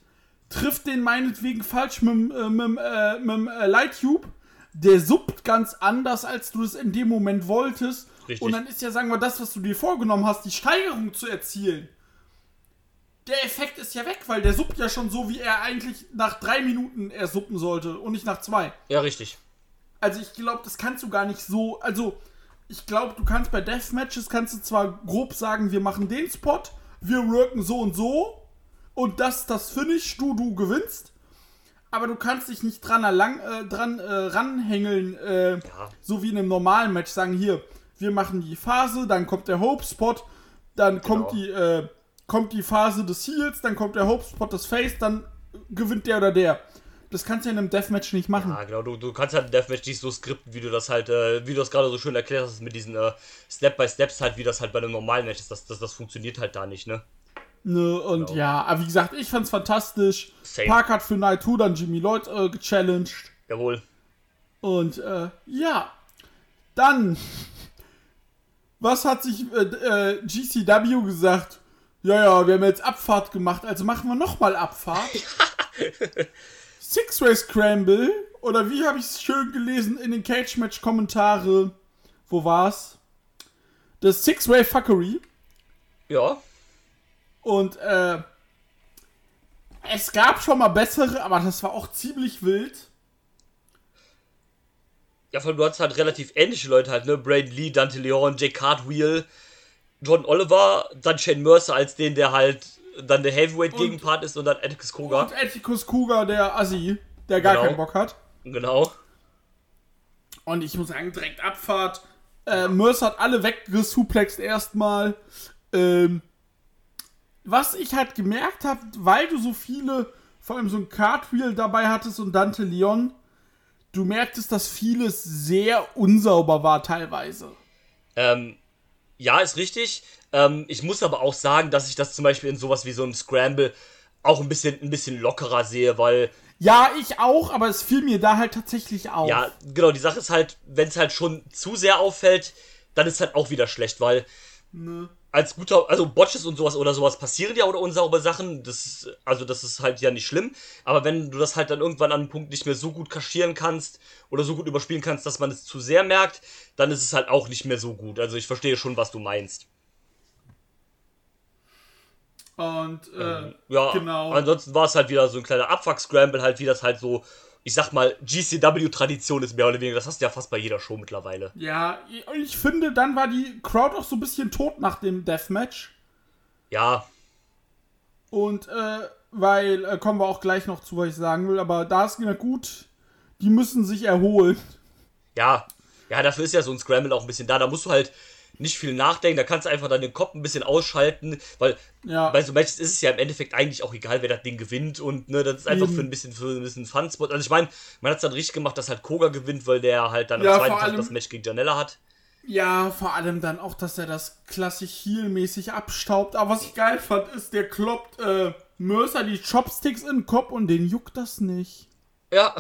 trifft den meinetwegen falsch mit, dem, äh, mit, äh, mit äh, Lighttube, der suppt ganz anders, als du es in dem Moment wolltest. Richtig. Und dann ist ja, sagen wir, das, was du dir vorgenommen hast, die Steigerung zu erzielen. Der Effekt ist ja weg, weil der suppt ja schon so, wie er eigentlich nach drei Minuten er suppen sollte und nicht nach zwei. Ja, richtig. Also ich glaube, das kannst du gar nicht so. Also ich glaube, du kannst bei Deathmatches kannst du zwar grob sagen, wir machen den Spot, wir worken so und so und das das Finish, du du gewinnst. Aber du kannst dich nicht dran, erlang, äh, dran äh, ranhängeln, äh, Ja. so wie in einem normalen Match. Sagen hier, wir machen die Phase, dann kommt der Hope Spot, dann kommt die äh, kommt die Phase des Heals, dann kommt der Hope Spot des Face, dann gewinnt der oder der. Das kannst du ja in einem Deathmatch nicht machen. Ja, genau. Du, du kannst halt ein Deathmatch nicht so skripten, wie du das halt, äh, wie du das gerade so schön erklärt hast, mit diesen äh, Step-by-Steps halt, wie das halt bei einem normalen Match ist. Das, das, das funktioniert halt da nicht, ne? Ne, und ja, aber wie gesagt, ich fand's fantastisch. Same. Park hat für Night 2 dann Jimmy Lloyd äh, gechallenged. Jawohl. Und äh, ja, dann, was hat sich äh, äh, GCW gesagt? Ja, ja, wir haben jetzt Abfahrt gemacht, also machen wir nochmal Abfahrt. <laughs> Six-Way Scramble, oder wie habe ich es schön gelesen in den Cage-Match-Kommentare? Wo war's? Das Six-Way Fuckery. Ja. Und äh, es gab schon mal bessere, aber das war auch ziemlich wild. Ja, vor allem, du hattest halt relativ ähnliche Leute halt, ne? Braden Lee, Dante Leon, Jake Cartwheel, John Oliver, dann Shane Mercer als den, der halt dann der Heavyweight-Gegenpart ist und dann Atticus Koga. Und Etikus Kuga, der Assi, der gar Genau. keinen Bock hat. Genau. Und ich muss sagen, direkt Abfahrt. Äh, Mercer hat alle weggesuplext erstmal. Ähm, was ich halt gemerkt habe, weil du so viele, vor allem so ein Cartwheel dabei hattest und Dante Leon, du merktest, dass vieles sehr unsauber war teilweise. Ähm, ja, ist richtig. Ähm, ich muss aber auch sagen, dass ich das zum Beispiel in sowas wie so einem Scramble auch ein bisschen, ein bisschen lockerer sehe, weil, Ja, ich auch, aber es fiel mir da halt tatsächlich auf. ja, genau, die Sache ist halt, wenn es halt schon zu sehr auffällt, dann ist halt auch wieder schlecht, weil als guter, also Botches und sowas oder sowas passieren ja oder unsaubere Sachen, das ist, also das ist halt ja nicht schlimm, aber wenn du das halt dann irgendwann an einem Punkt nicht mehr so gut kaschieren kannst oder so gut überspielen kannst, dass man es zu sehr merkt, dann ist es halt auch nicht mehr so gut. Also ich verstehe schon, was du meinst. Und äh, Ja, genau. ansonsten war es halt wieder so ein kleiner Abfuck-Scramble, halt wie das halt so, ich sag mal, GCW-Tradition ist mehr oder weniger. Das hast du ja fast bei jeder Show mittlerweile. Ja, ich finde, dann war die Crowd auch so ein bisschen tot nach dem Deathmatch. Ja, Und, äh, weil, äh, kommen wir auch gleich noch zu, was ich sagen will, aber da ist mir gut, die müssen sich erholen. ja, ja, dafür ist ja so ein Scramble auch ein bisschen da. Da musst du halt nicht viel nachdenken, da kannst du einfach dann den Kopf ein bisschen ausschalten, weil Ja. bei so Matches ist es ja im Endeffekt eigentlich auch egal, wer das Ding gewinnt und ne, das ist einfach Eben. für ein bisschen für ein bisschen Fun-Spot. Also ich meine, man hat es dann richtig gemacht, dass halt Koga gewinnt, weil der halt dann Ja, am zweiten Tag das Match gegen Janella hat. Ja, vor allem dann auch, dass er das klassisch Heel-mäßig abstaubt. Aber was ich geil fand, ist, der kloppt, äh, Mercer die Chopsticks in den Kopf und den juckt das nicht. Ja.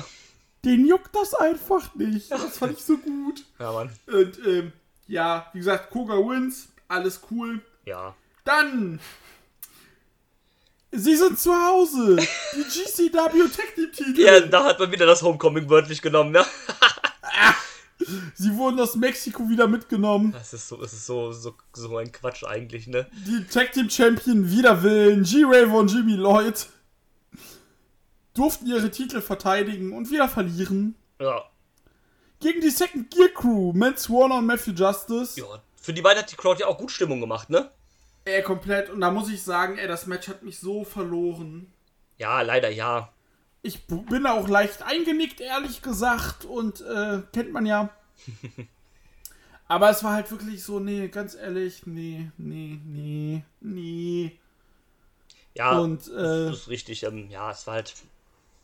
Den juckt das einfach nicht. Das fand ich so gut. Ja, Mann. Und ähm, ja, wie gesagt, Koga wins, alles cool. Ja. Dann. Sie sind zu Hause. Die GCW Tag Team Titel. Ja, da hat man wieder das Homecoming wörtlich genommen, ne? <laughs> Sie wurden aus Mexiko wieder mitgenommen. Das ist so, das ist so, so, so ein Quatsch eigentlich, ne? Die Tag Team Champion wider Willen, G-Raver und Jimmy Lloyd durften ihre Titel verteidigen und wieder verlieren. Ja. Gegen die Second Gear Crew, Mance Warner und Matthew Justice. Ja. Für die beiden hat die Crowd ja auch gut Stimmung gemacht, ne? Ey, komplett. Und da muss ich sagen, ey, das Match hat mich so verloren. Ja, leider ja. Ich bin auch leicht eingenickt, ehrlich gesagt. Und äh, kennt man ja. <laughs> Aber es war halt wirklich so, nee, ganz ehrlich, nee, nee, nee, nee. Ja, Und, äh, das ist richtig. Ähm, ja, es war halt.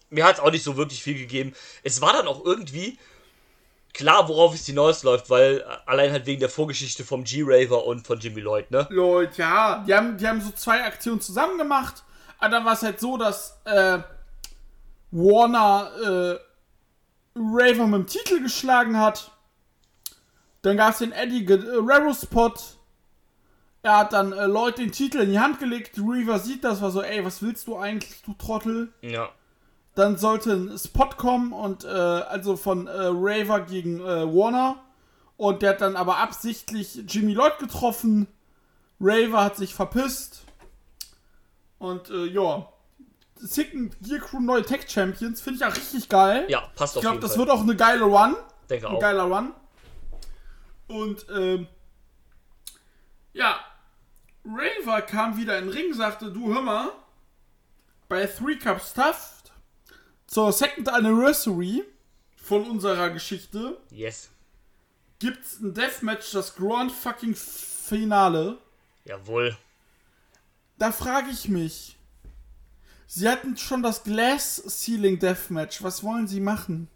Mir hat es auch nicht so wirklich viel gegeben. Es war dann auch irgendwie klar, worauf es hinausläuft, weil äh, allein halt wegen der Vorgeschichte vom G-Raver und von Jimmy Lloyd, ne? Leute, ja, die haben, die haben so zwei Aktionen zusammen gemacht. Aber dann war es halt so, dass äh, Warner äh, Raver mit dem Titel geschlagen hat. Dann gab es den Eddie Guerrero Spot. Er hat dann äh, Lloyd den Titel in die Hand gelegt. Reaver sieht das, war so, ey, was willst du eigentlich, du Trottel? Ja. Dann sollte ein Spot kommen und äh, also von äh, Raver gegen äh, Warner. Und der hat dann aber absichtlich Jimmy Lloyd getroffen. Raver hat sich verpisst. Und äh, ja. Sicken Gear Crew neue Tech Champions finde ich auch richtig geil. Ja, passt ich auf glaube, jeden das Fall. wird auch eine geile Run. Denke Ein auch. geiler Run. Und ähm, ja, Raver kam wieder in den Ring, sagte, du hör mal, bei Three Cup Stuff zur Second Anniversary von unserer Geschichte Yes. gibt's ein Deathmatch, das Grand fucking Finale. Jawohl. Da frage ich mich, sie hatten schon das Glass Ceiling Deathmatch, was wollen sie machen?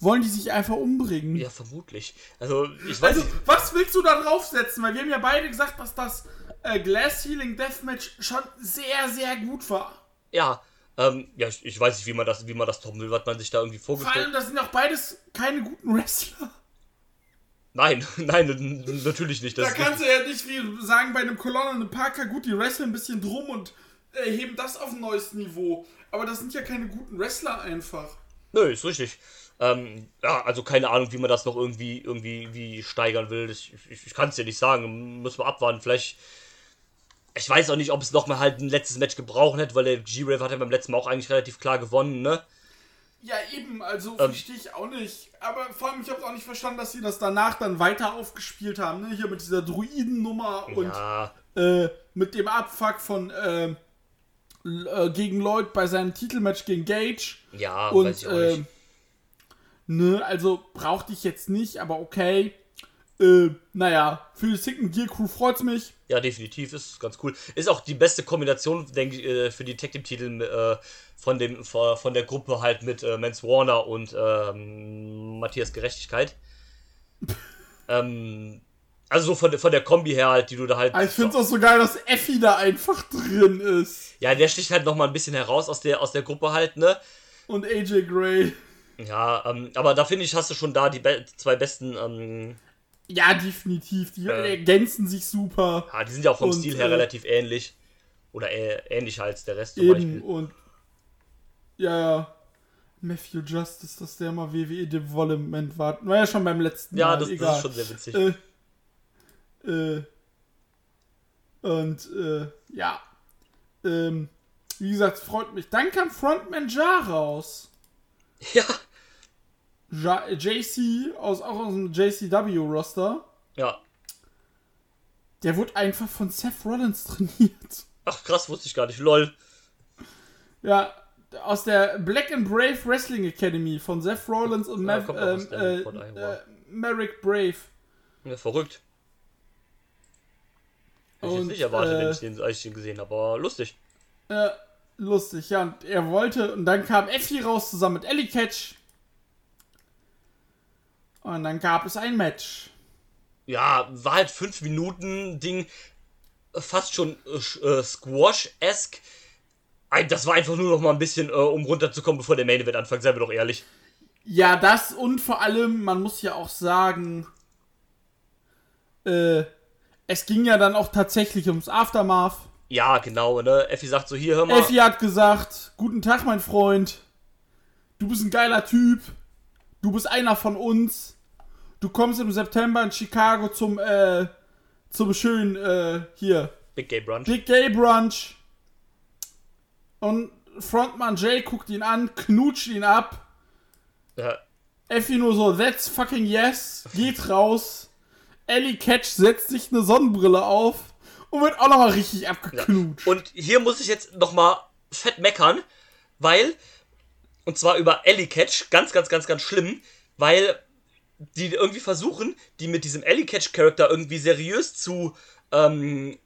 Wollen die sich einfach umbringen? Ja, vermutlich. Also, ich weiß Also, nicht. was willst du da draufsetzen? Weil wir haben ja beide gesagt, dass das äh, Glass Ceiling Deathmatch schon sehr, sehr gut war. Ja, ähm, ja, ich, ich weiß nicht, wie man das, wie man das toppen will, was man sich da irgendwie Vor vorgestellt allem, das sind auch beides keine guten Wrestler. Nein, <laughs> nein, natürlich nicht. Das Da kannst du ja nicht wie sagen bei einem Colonna und einem Parker, gut, die wresteln ein bisschen drum und äh, heben das auf ein neues Niveau. Aber das sind ja keine guten Wrestler einfach. Nö, ist richtig. Ähm, ja, also keine Ahnung, wie man das noch irgendwie, irgendwie wie steigern will. Das, ich ich kann es dir nicht sagen. Muss man abwarten. Vielleicht. Ich weiß auch nicht, ob es noch mal halt ein letztes Match gebraucht hätte, weil der G-Rave hat ja beim letzten Mal auch eigentlich relativ klar gewonnen, ne? Ja, eben, also Ähm. verstehe ich auch nicht. Aber vor allem, ich habe auch nicht verstanden, dass sie das danach dann weiter aufgespielt haben, ne? Hier mit dieser Druidennummer und Ja, äh, mit dem Abfuck von äh, äh, gegen Lloyd bei seinem Titelmatch gegen Gage. ja, weiß und ich auch äh, nicht. ne, also brauchte ich jetzt nicht, aber okay. Äh, naja, für die Sicken Gear Crew freut's mich. Ja, definitiv, ist ganz cool. Ist auch die beste Kombination, denke ich, äh, für die Tag Team Titel äh, von dem von der Gruppe halt mit äh, Mans Warner und ähm, Matthias Gerechtigkeit. <laughs> ähm, also so von, der- von der Kombi her halt, die du da halt. Aber ich find's auch so geil, dass Effi da einfach drin ist. ja, der sticht halt noch mal ein bisschen heraus aus der aus der Gruppe halt, ne? Und AJ Gray. Ja, ähm, aber da finde ich, hast du schon da die be zwei besten. Ähm, Ja, definitiv. Die Äh. ergänzen sich super. ja, die sind ja auch vom Und, Stil her äh, relativ ähnlich. Oder äh, ähnlicher als der Rest zum Beispiel. Eben und ja, ja. Matthew Justice, dass der mal WWE Development war. War ja schon beim letzten Ja, Mal. das, das egal. ist schon sehr witzig. Äh, äh, und äh, ja. Ähm, wie gesagt, freut mich. Dann kam Frontman <laughs> Ja raus. Ja, Ja, JC, aus, auch aus dem JCW-Roster. ja. Der wurde einfach von Seth Rollins trainiert. Ach krass, wusste ich gar nicht. Lol. Ja, aus der Black and Brave Wrestling Academy von Seth Rollins und Ja, Mav, ähm, äh, äh, Merrick Brave. Ja, verrückt. Hätte ich Und, nicht erwartet, wenn äh, ich den, als ich den gesehen habe, aber lustig. Äh, lustig, ja. Und er wollte, und dann kam Effie raus zusammen mit Ellie Catch. Und dann gab es ein Match. Ja, war halt 5 Minuten Ding, äh, fast schon äh, äh, Squash-esque. Das war einfach nur noch mal ein bisschen, äh, um runterzukommen, bevor der Main Event anfängt, seien wir doch ehrlich. Ja, das und vor allem, man muss ja auch sagen, äh, es ging ja dann auch tatsächlich ums Aftermath. Ja, genau, ne? Effi sagt so, hier, hör mal. Effi hat gesagt, guten Tag, mein Freund. Du bist ein geiler Typ. Du bist einer von uns. Du kommst im September in Chicago zum, äh, zum schönen, äh, hier. Big Gay Brunch. Big Gay Brunch. Und Frontman Jay guckt ihn an, knutscht ihn ab. Ja. Effi nur so, that's fucking yes, geht raus. Ellie Catch setzt sich eine Sonnenbrille auf und wird auch nochmal richtig abgeknutscht. Ja. Und hier muss ich jetzt nochmal fett meckern, weil, und zwar über Ellie Catch, ganz, ganz, ganz, ganz schlimm, weil die irgendwie versuchen, die mit diesem Ellie Catch Charakter irgendwie seriös zu, ähm,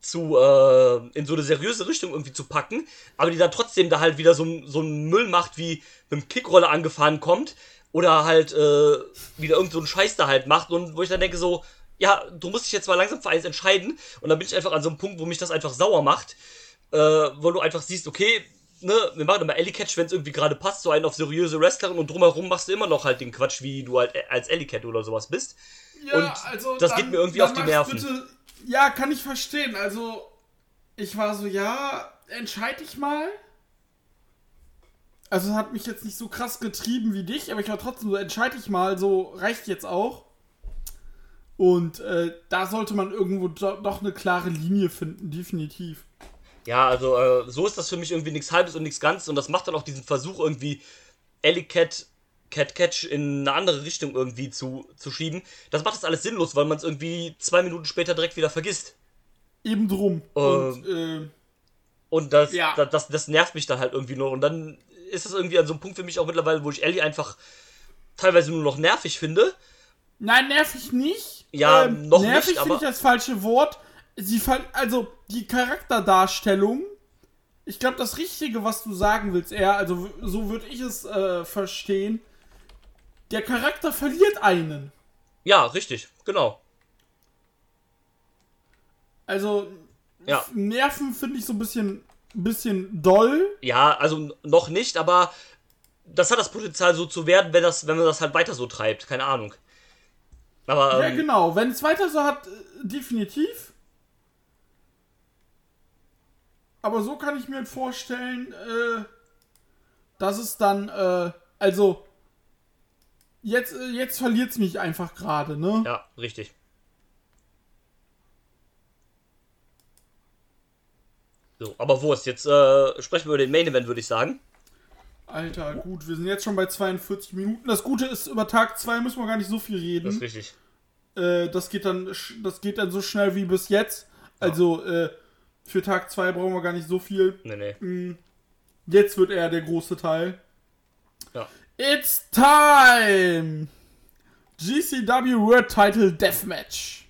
zu, äh, in so eine seriöse Richtung irgendwie zu packen, aber die dann trotzdem da halt wieder so, so einen Müll macht, wie mit dem Kickroller angefahren kommt, oder halt äh, wieder irgend so einen Scheiß da halt macht und wo ich dann denke so, ja, du musst dich jetzt mal langsam für eins entscheiden und dann bin ich einfach an so einem Punkt, wo mich das einfach sauer macht, äh, wo du einfach siehst, okay, ne, wir machen immer Ellie Catch, wenn es irgendwie gerade passt, so einen auf seriöse Wrestlerin und drumherum machst du immer noch halt den Quatsch, wie du halt als Ellie Cat oder sowas bist. Ja, und also das dann, geht mir irgendwie auf die Nerven. Bitte, ja, kann ich verstehen. Also, ich war so, ja, entscheide ich mal. Also hat mich jetzt nicht so krass getrieben wie dich, aber ich war trotzdem so, entscheide ich mal, so reicht jetzt auch. Und äh, da sollte man irgendwo do doch eine klare Linie finden, definitiv. Ja, also äh, so ist das für mich irgendwie nichts Halbes und nichts Ganzes und das macht dann auch diesen Versuch irgendwie Ellie Cat, Cat Catch in eine andere Richtung irgendwie zu, zu schieben. Das macht das alles sinnlos, weil man es irgendwie zwei Minuten später direkt wieder vergisst. Eben drum. Äh, und, äh, und das, ja. das, das, das nervt mich dann halt irgendwie nur. Und dann ist das irgendwie an so einem Punkt für mich auch mittlerweile, wo ich Ellie einfach teilweise nur noch nervig finde. Nein, nervig nicht. Ja, ähm, noch nervig nicht, finde ich das falsche Wort. Sie also die Charakterdarstellung. Ich glaube, das Richtige, was du sagen willst, eher, also so würde ich es äh, verstehen. Der Charakter verliert einen. Ja, richtig, genau. Also, ja. Nerven finde ich so ein bisschen bisschen doll. Ja, also noch nicht, aber das hat das Potenzial so zu werden, wenn, das, wenn man das halt weiter so treibt. Keine Ahnung. Aber, ja, ähm, genau. Wenn es weiter so hat, äh, definitiv. Aber so kann ich mir vorstellen, äh, dass es dann, äh, also, jetzt, äh, jetzt verliert es mich einfach gerade, ne? Ja, richtig. So, aber wo ist jetzt? Äh, sprechen wir über den Main Event, würde ich sagen. Alter, gut, wir sind jetzt schon bei 42 Minuten. Das Gute ist, über Tag 2 müssen wir gar nicht so viel reden. Das ist richtig. Äh, das, geht dann, das geht dann so schnell wie bis jetzt. Also, äh, für Tag 2 brauchen wir gar nicht so viel. Nee, nee. Mm, jetzt wird eher der große Teil. Ja. It's time! GCW World Title Deathmatch.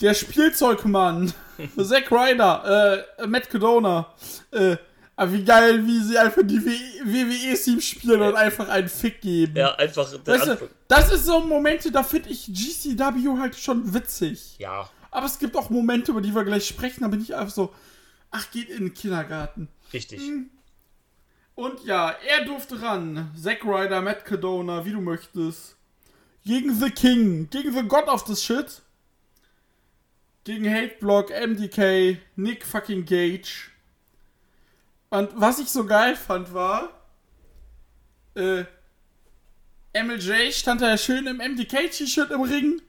der Spielzeugmann, <laughs> Zack Ryder, äh, Matt Cadona, äh, aber wie geil, wie sie einfach die WWE-Team spielen und einfach einen Fick geben. Ja, einfach. Weißt du, das ist so Momente, da finde ich GCW halt schon witzig. Ja. Aber es gibt auch Momente, über die wir gleich sprechen, da bin ich einfach so, ach, geht in den Kindergarten. Richtig. Hm. Und ja, er durfte ran. Zack Ryder, Matt Cadona, wie du möchtest. Gegen The King, gegen The God of the Shit gegen Hateblock, MDK, Nick fucking Gage. Und was ich so geil fand war, äh, MLJ stand da ja schön im MDK-T-Shirt im Ring.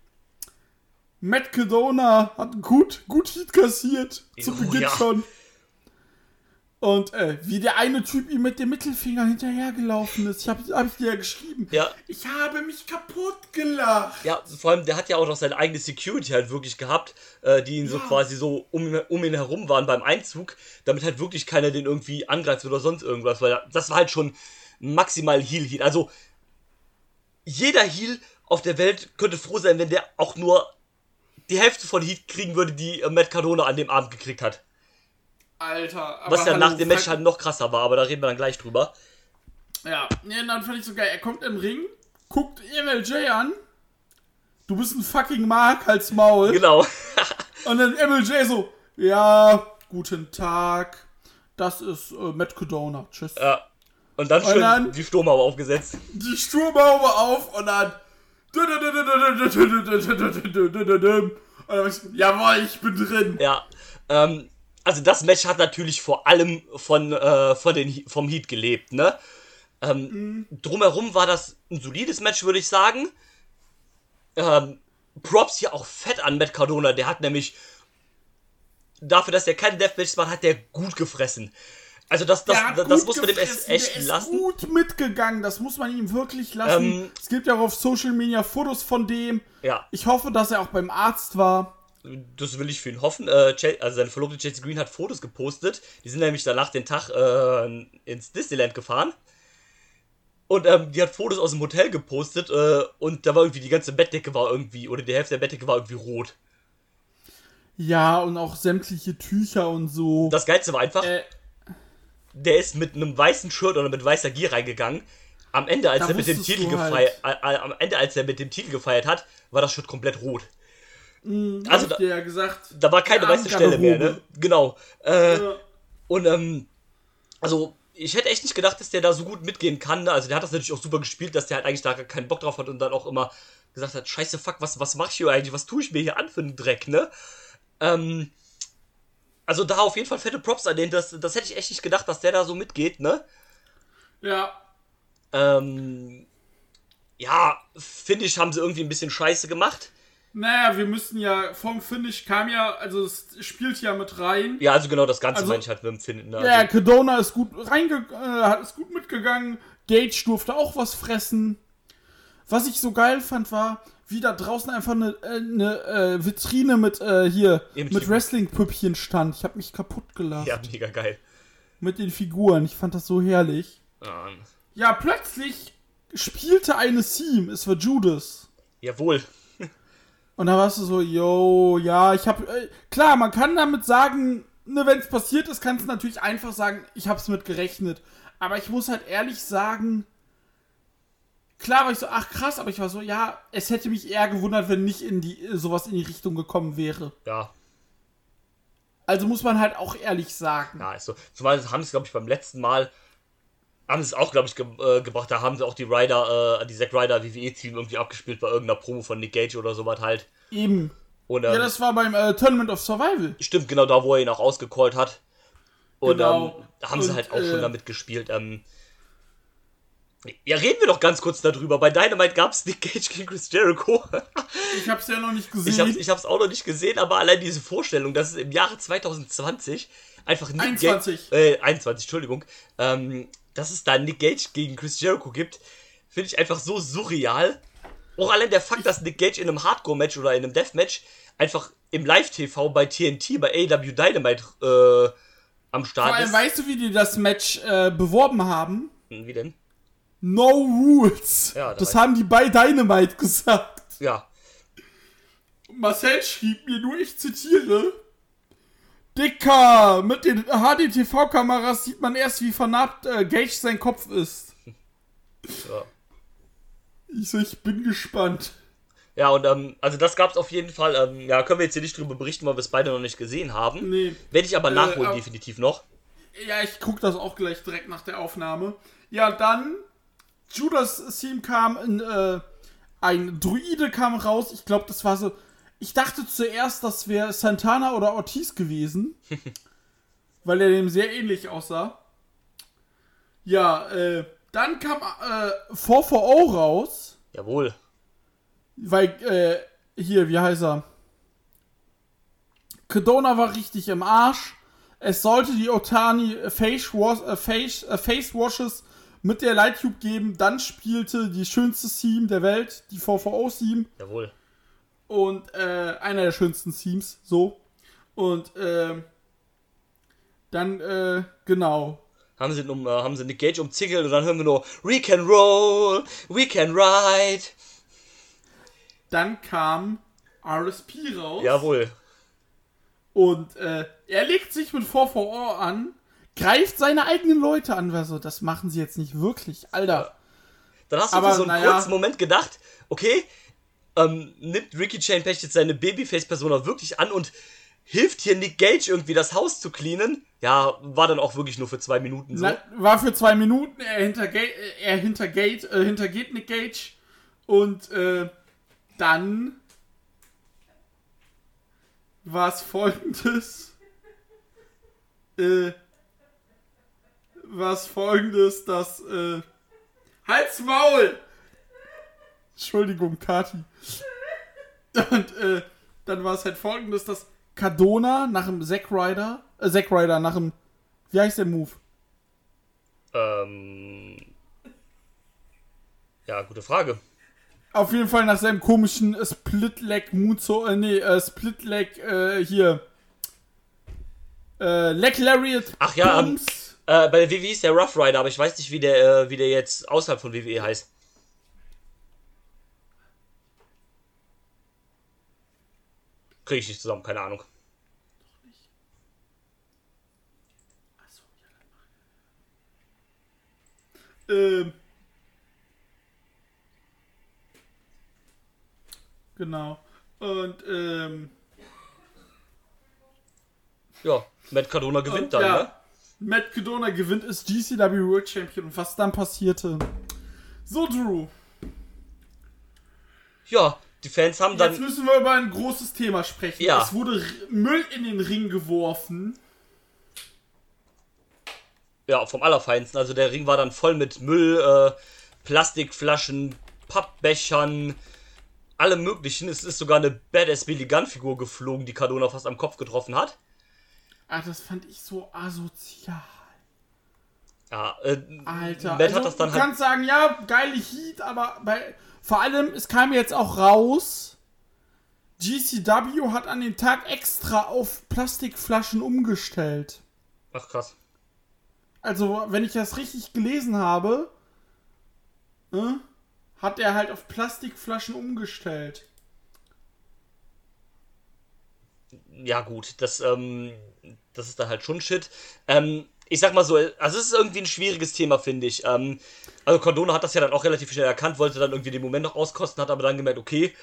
Matt Cadona hat gut, gut Hit kassiert. Zu oh, Beginn ja. schon. Und äh, wie der eine Typ ihm mit dem Mittelfinger hinterhergelaufen ist. Ich habe hab ich dir ja geschrieben. Ja. Ich habe mich kaputt gelacht. Ja, vor allem, der hat ja auch noch seine eigene Security halt wirklich gehabt, äh, die ihn ja. so quasi so um, um ihn herum waren beim Einzug, damit halt wirklich keiner den irgendwie angreift oder sonst irgendwas. Weil das war halt schon maximal Heal-Heal. Also, jeder Heal auf der Welt könnte froh sein, wenn der auch nur die Hälfte von Heat kriegen würde, die äh, Matt Cardona an dem Abend gekriegt hat. Alter. Was ja nach dem Match halt noch krasser war, aber da reden wir dann gleich drüber. Ja, nee, dann fand ich so geil. Er kommt im Ring, guckt MLJ an. Du bist ein fucking Mark als Maul. Genau. <laughs> Und dann MLJ so, ja, guten Tag. Das ist äh, Matt Cadona. Tschüss. Ja. Und dann schön dann- die Sturmhaube aufgesetzt. Die Sturmhaube auf und dann. Jawohl, ich bin drin. Ja. Ähm, also das Match hat natürlich vor allem von, äh, von den, vom Heat gelebt, ne? Ähm, Drumherum war das ein solides Match, würde ich sagen. Ähm, Props hier auch fett an Matt Cardona. Der hat nämlich dafür, dass er keine Deathmatches macht, hat der gut gefressen. Also das, das, das, gut muss man dem echt der ist lassen. gut mitgegangen, das muss man ihm wirklich lassen. Ähm, es gibt ja auch auf Social Media Fotos von dem. Ja, Ich hoffe, dass er auch beim Arzt war. das will ich für ihn hoffen. Äh, also seine Verlobte Chelsea Green hat Fotos gepostet. Die sind nämlich danach den Tag äh, ins Disneyland gefahren. Und ähm, die hat Fotos aus dem Hotel gepostet äh, und da war irgendwie die ganze Bettdecke war irgendwie, oder die Hälfte der Bettdecke war irgendwie rot. Ja, und auch sämtliche Tücher und so. Das Geilste war einfach, äh, der ist mit einem weißen Shirt oder mit weißer Gier reingegangen. Am Ende, als Da er mit dem Titel halt. gefeiert, äh, äh, am Ende, als er mit dem Titel gefeiert hat, war das Shirt komplett rot. also also da, ja gesagt. da war keine weiße Stelle mehr, ne? Genau. Äh, Ja. Und ähm, also ich hätte echt nicht gedacht, dass der da so gut mitgehen kann. Ne? Also der hat das natürlich auch super gespielt, dass der halt eigentlich da keinen Bock drauf hat und dann auch immer gesagt hat, scheiße, fuck, was, was mach ich hier eigentlich? Was tue ich mir hier an für einen Dreck, ne? Ähm, also da auf jeden Fall fette Props an den. Das, das hätte ich echt nicht gedacht, dass der da so mitgeht, ne? Ja. Ähm, ja, finde ich, haben sie irgendwie ein bisschen scheiße gemacht. Naja, wir müssen ja, vom Finish kam ja, also es spielt ja mit rein. Ja, also genau das Ganze Also- meine ich halt mit dem Finden. Ne? Ja, Also, Cadona ist gut reinge äh, ist gut mitgegangen. Gage durfte auch was fressen. Was ich so geil fand, war, wie da draußen einfach eine, äh, eine äh, Vitrine mit äh, hier Eben mit Wrestling-Püppchen stand. Ich habe mich kaputt gelacht ja, mega geil. mit den Figuren. Ich fand das so herrlich. Ähm, Ja, plötzlich spielte eine Theme. Es war Judas. jawohl. Und da warst du so, yo, ja, ich hab, äh, klar, man kann damit sagen, ne, wenn es passiert ist, kannst du natürlich einfach sagen, ich hab's mit gerechnet. Aber ich muss halt ehrlich sagen, klar war ich so, ach krass, aber ich war so, ja, es hätte mich eher gewundert, wenn nicht in die, äh, sowas in die Richtung gekommen wäre. Ja, Also muss man halt auch ehrlich sagen. Ja, ist so. Zumal haben sie, glaube ich, beim letzten Mal, haben sie es auch, glaube ich, ge äh, gebracht. Da haben sie auch die Ryder, äh, die Zack Ryder WWE-Team irgendwie abgespielt bei irgendeiner Promo von Nick Gage oder sowas halt. Eben. Und, ähm, Ja, das war beim äh, Tournament of Survival. stimmt genau da, wo er ihn auch ausgecallt hat. Und Genau. ähm, da haben sie Und, halt auch äh, schon damit gespielt. Ähm, ja, reden wir doch ganz kurz darüber. Bei Dynamite gab es Nick Gage gegen Chris Jericho. Ich hab's ja noch nicht gesehen. Ich hab's, ich hab's auch noch nicht gesehen, aber allein diese Vorstellung, dass es im Jahre 2020 einfach Nick 21. Gage, äh, 21, Entschuldigung, ähm, dass es da Nick Gage gegen Chris Jericho gibt, finde ich einfach so surreal. Auch allein der Fakt, dass Nick Gage in einem Hardcore-Match oder in einem Deathmatch einfach im Live-TV bei TNT, bei AW Dynamite äh, am Vor Start allem, ist. weißt du, wie die das Match äh, beworben haben? Wie denn? No Rules. Ja, da das haben die bei Dynamite gesagt. Ja, Marcel schrieb mir nur, ich zitiere. Dicker, mit den HDTV-Kameras sieht man erst, wie vernarbt äh, Gage sein Kopf ist. <laughs> ja. Ich so, ich bin gespannt. Ja, und ähm, also das gab's auf jeden Fall. Ähm, ja, können wir jetzt hier nicht drüber berichten, weil wir es beide noch nicht gesehen haben. Nee. Werde ich aber Äh, nachholen, aber- definitiv noch. Ja, ich guck das auch gleich direkt nach der Aufnahme. Ja, dann Judas Theme kam in, äh, ein Druide kam raus. Ich glaube, das war so. Ich dachte zuerst, das wäre Santana oder Ortiz gewesen. <laughs> weil er dem sehr ähnlich aussah. Ja, äh, dann kam äh, 440 raus. Jawohl. Weil, äh, hier, wie heißt er? Kedona war richtig im Arsch. Es sollte die Otani Face, Wash, äh, Face, äh, Face Washes mit der Lighttube geben. Dann spielte die schönste Theme der Welt, die VVO-Theme. Jawohl. Und äh, einer der schönsten Themes, so. Und ähm, dann, äh, genau. Haben sie, um, äh, haben sie Nick Gage umzingelt und dann hören wir nur We can roll, we can ride. Dann kam RSP raus. Jawohl. Und äh, er legt sich mit 4 an, greift seine eigenen Leute an. Also, das machen sie jetzt nicht wirklich, Alter. Dann hast du Aber, für so einen naja. kurzen Moment gedacht, okay, ähm, nimmt Ricky Chain Pech jetzt seine Babyface-Persona wirklich an und hilft hier Nick Gage irgendwie das Haus zu cleanen. Ja, war dann auch wirklich nur für zwei Minuten so. Na, war für zwei Minuten, er hintergeht, er hintergeht, äh, hintergeht Nick Gage und äh, dann war es folgendes. Äh, war es folgendes, dass äh, Halt's Maul! Entschuldigung, Kati. Und äh, dann war es halt folgendes, dass Cardona nach dem Zack Ryder, äh, Zack Ryder nach dem, wie heißt der Move? Ähm. Ja, gute Frage. Auf jeden Fall nach seinem komischen Split-Leg Muzo, äh, nee, äh, Split-Leg, äh, hier. Äh, Leg Lariat. Ach ja, ähm, äh, bei der WWE ist der Rough Rider, aber ich weiß nicht, wie der, äh, wie der jetzt außerhalb von WWE heißt. Kriege ich nicht zusammen, keine Ahnung. Ähm. Genau. Und, ähm. Ja, Matt Cardona gewinnt und, dann, ja, ne? Matt Cardona gewinnt ist GCW World Champion. Und was dann passierte. So, Drew. Ja, die Fans haben dann. Jetzt müssen wir über ein großes Thema sprechen. Ja. Es wurde Müll in den Ring geworfen. Ja, vom Allerfeinsten. Also der Ring war dann voll mit Müll, äh, Plastikflaschen, Pappbechern, allem möglichen. Es ist sogar eine Badass Billy Gunn Figur geflogen, die Cardona fast am Kopf getroffen hat. Ah, das fand ich so asozial. Ja, äh, Alter, Matt also, hat das dann du halt. kannst sagen, ja, geile Heat, aber bei, vor allem, es kam jetzt auch raus, GCW hat an den Tag extra auf Plastikflaschen umgestellt. Ach krass. Also, wenn ich das richtig gelesen habe, äh, hat er halt auf Plastikflaschen umgestellt. Ja, gut, das, ähm, das ist dann halt schon Shit. Ähm, ich sag mal so, also es ist irgendwie ein schwieriges Thema, finde ich. Ähm, also Cardona hat das ja dann auch relativ schnell erkannt, wollte dann irgendwie den Moment noch auskosten, hat aber dann gemerkt, okay,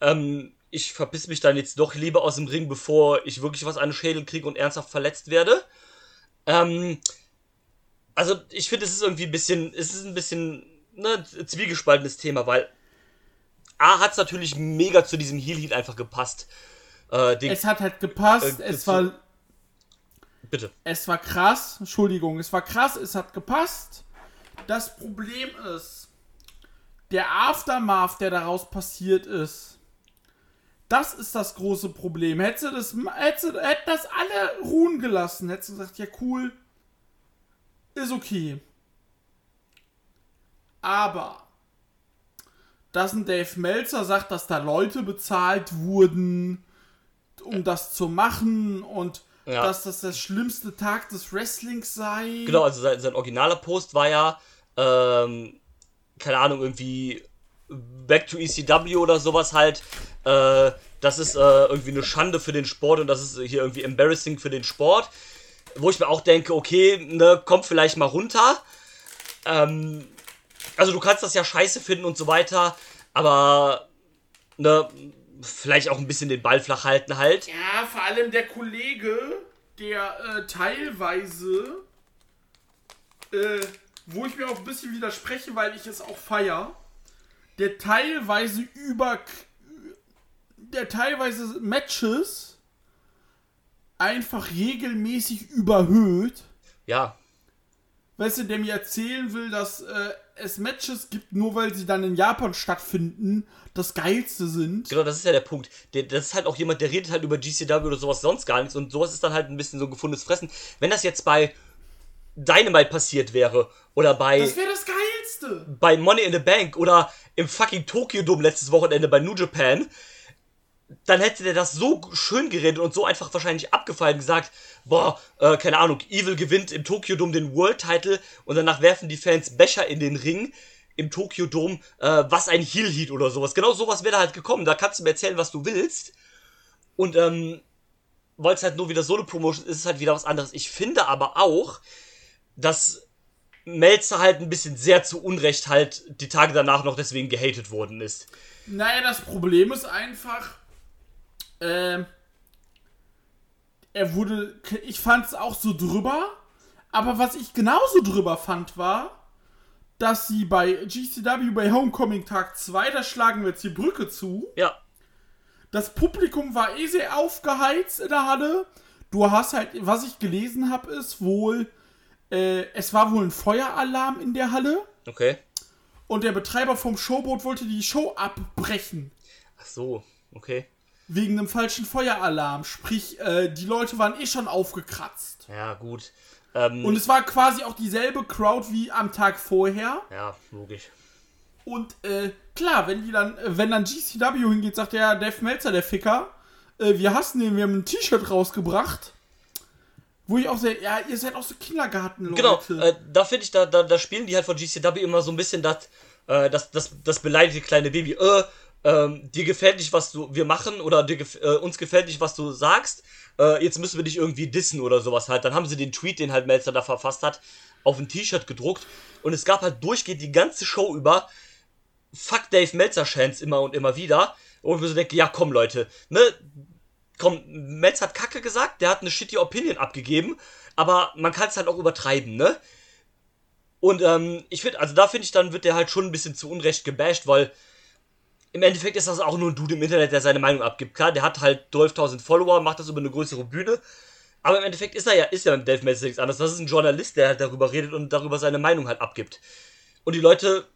ähm, ich verpiss mich dann jetzt doch lieber aus dem Ring, bevor ich wirklich was an den Schädel kriege und ernsthaft verletzt werde. Ähm, also ich finde, es ist irgendwie ein bisschen, es ist ein bisschen ne, zwiegespaltenes Thema, weil A hat es natürlich mega zu diesem Heal Heat einfach gepasst. Äh, den, Es hat halt gepasst, Äh, es war, bitte. es war krass, Entschuldigung, es war krass, es hat gepasst. Das Problem ist, der Aftermath, der daraus passiert ist, das ist das große Problem. Hättest du das, hättest, hätten das alle ruhen gelassen, hättest du gesagt, ja cool, ist okay. Aber, dass ein Dave Meltzer sagt, dass da Leute bezahlt wurden, um das zu machen und Ja. dass das der schlimmste Tag des Wrestlings sei. Genau, also sein, sein originaler Post war ja, ähm, keine Ahnung, irgendwie Back to ECW oder sowas halt. Äh, das ist äh, irgendwie eine Schande für den Sport und das ist hier irgendwie embarrassing für den Sport. Wo ich mir auch denke, okay, ne, komm vielleicht mal runter. Ähm, also du kannst das ja scheiße finden und so weiter, aber ne, vielleicht auch ein bisschen den Ball flach halten halt. Ja, vor allem der Kollege, der äh, teilweise, äh, wo ich mir auch ein bisschen widerspreche, weil ich es auch feier, der teilweise über, der teilweise Matches einfach regelmäßig überhöht. Ja, Weißt du, der mir erzählen will, dass äh, es Matches gibt, nur weil sie dann in Japan stattfinden, das geilste sind. Genau, das ist ja der Punkt. Der, das ist halt auch jemand, der redet halt über GCW oder sowas sonst gar nichts und sowas ist dann halt ein bisschen so ein gefundenes Fressen. Wenn das jetzt bei Dynamite passiert wäre oder bei, Das wäre das geilste. bei Money in the Bank oder im fucking Tokyo Dome letztes Wochenende bei New Japan, dann hätte der das so schön geredet und so einfach wahrscheinlich abgefallen gesagt, boah, äh, keine Ahnung, Evil gewinnt im Tokyo Dome den World Title und danach werfen die Fans Becher in den Ring im Tokyo Dome, äh, was ein Heel Heat oder sowas. Genau sowas wäre da halt gekommen. Da kannst du mir erzählen, was du willst. Und ähm, weil es halt nur wieder Solo-Promotion ist, ist es halt wieder was anderes. Ich finde aber auch, dass Melzer halt ein bisschen sehr zu Unrecht halt die Tage danach noch deswegen gehatet worden ist. Naja, das Problem ist einfach, ähm, er wurde, ich fand es auch so drüber, aber was ich genauso drüber fand, war, dass sie bei GCW bei Homecoming Tag 2, da schlagen wir jetzt die Brücke zu. Ja. Das Publikum war eh sehr aufgeheizt in der Halle. Du hast halt, was ich gelesen habe, ist wohl, äh, es war wohl ein Feueralarm in der Halle. Okay. Und der Betreiber vom Showboot wollte die Show abbrechen. Ach so, okay. Wegen einem falschen Feueralarm. Sprich, äh, die Leute waren eh schon aufgekratzt. Ja, gut. Ähm, Und es war quasi auch dieselbe Crowd wie am Tag vorher. ja, logisch. Und äh, klar, wenn die dann, äh, wenn dann GCW hingeht, sagt der Dave Meltzer, der Ficker, äh, wir hassen den, wir haben ein T-Shirt rausgebracht. Wo ich auch sehe, ja, ihr seid auch so Kindergarten-Leute. Genau, äh, da finde ich, da, da, da spielen die halt von GCW immer so ein bisschen das, äh, das, das, das beleidigte kleine Baby. Äh, ähm, dir gefällt nicht, was du, wir machen, oder dir, äh, uns gefällt nicht, was du sagst. Äh, jetzt müssen wir dich irgendwie dissen oder sowas halt. Dann haben sie den Tweet, den halt Melzer da verfasst hat, auf ein T-Shirt gedruckt. Und es gab halt durchgehend die ganze Show über Fuck Dave Melzer Chants immer und immer wieder. Und wir so denken, ja komm Leute, ne, komm, Melz hat Kacke gesagt, der hat eine shitty Opinion abgegeben, aber man kann es halt auch übertreiben, ne? Und ähm, ich finde, also da finde ich, dann wird der halt schon ein bisschen zu Unrecht gebasht, weil im Endeffekt ist das auch nur ein Dude im Internet, der seine Meinung abgibt. Klar, der hat halt 12.000 Follower, macht das über eine größere Bühne, aber im Endeffekt ist er ja, ist ja im Meltzer nichts anderes. Das ist ein Journalist, der halt darüber redet und darüber seine Meinung halt abgibt. Und die Leute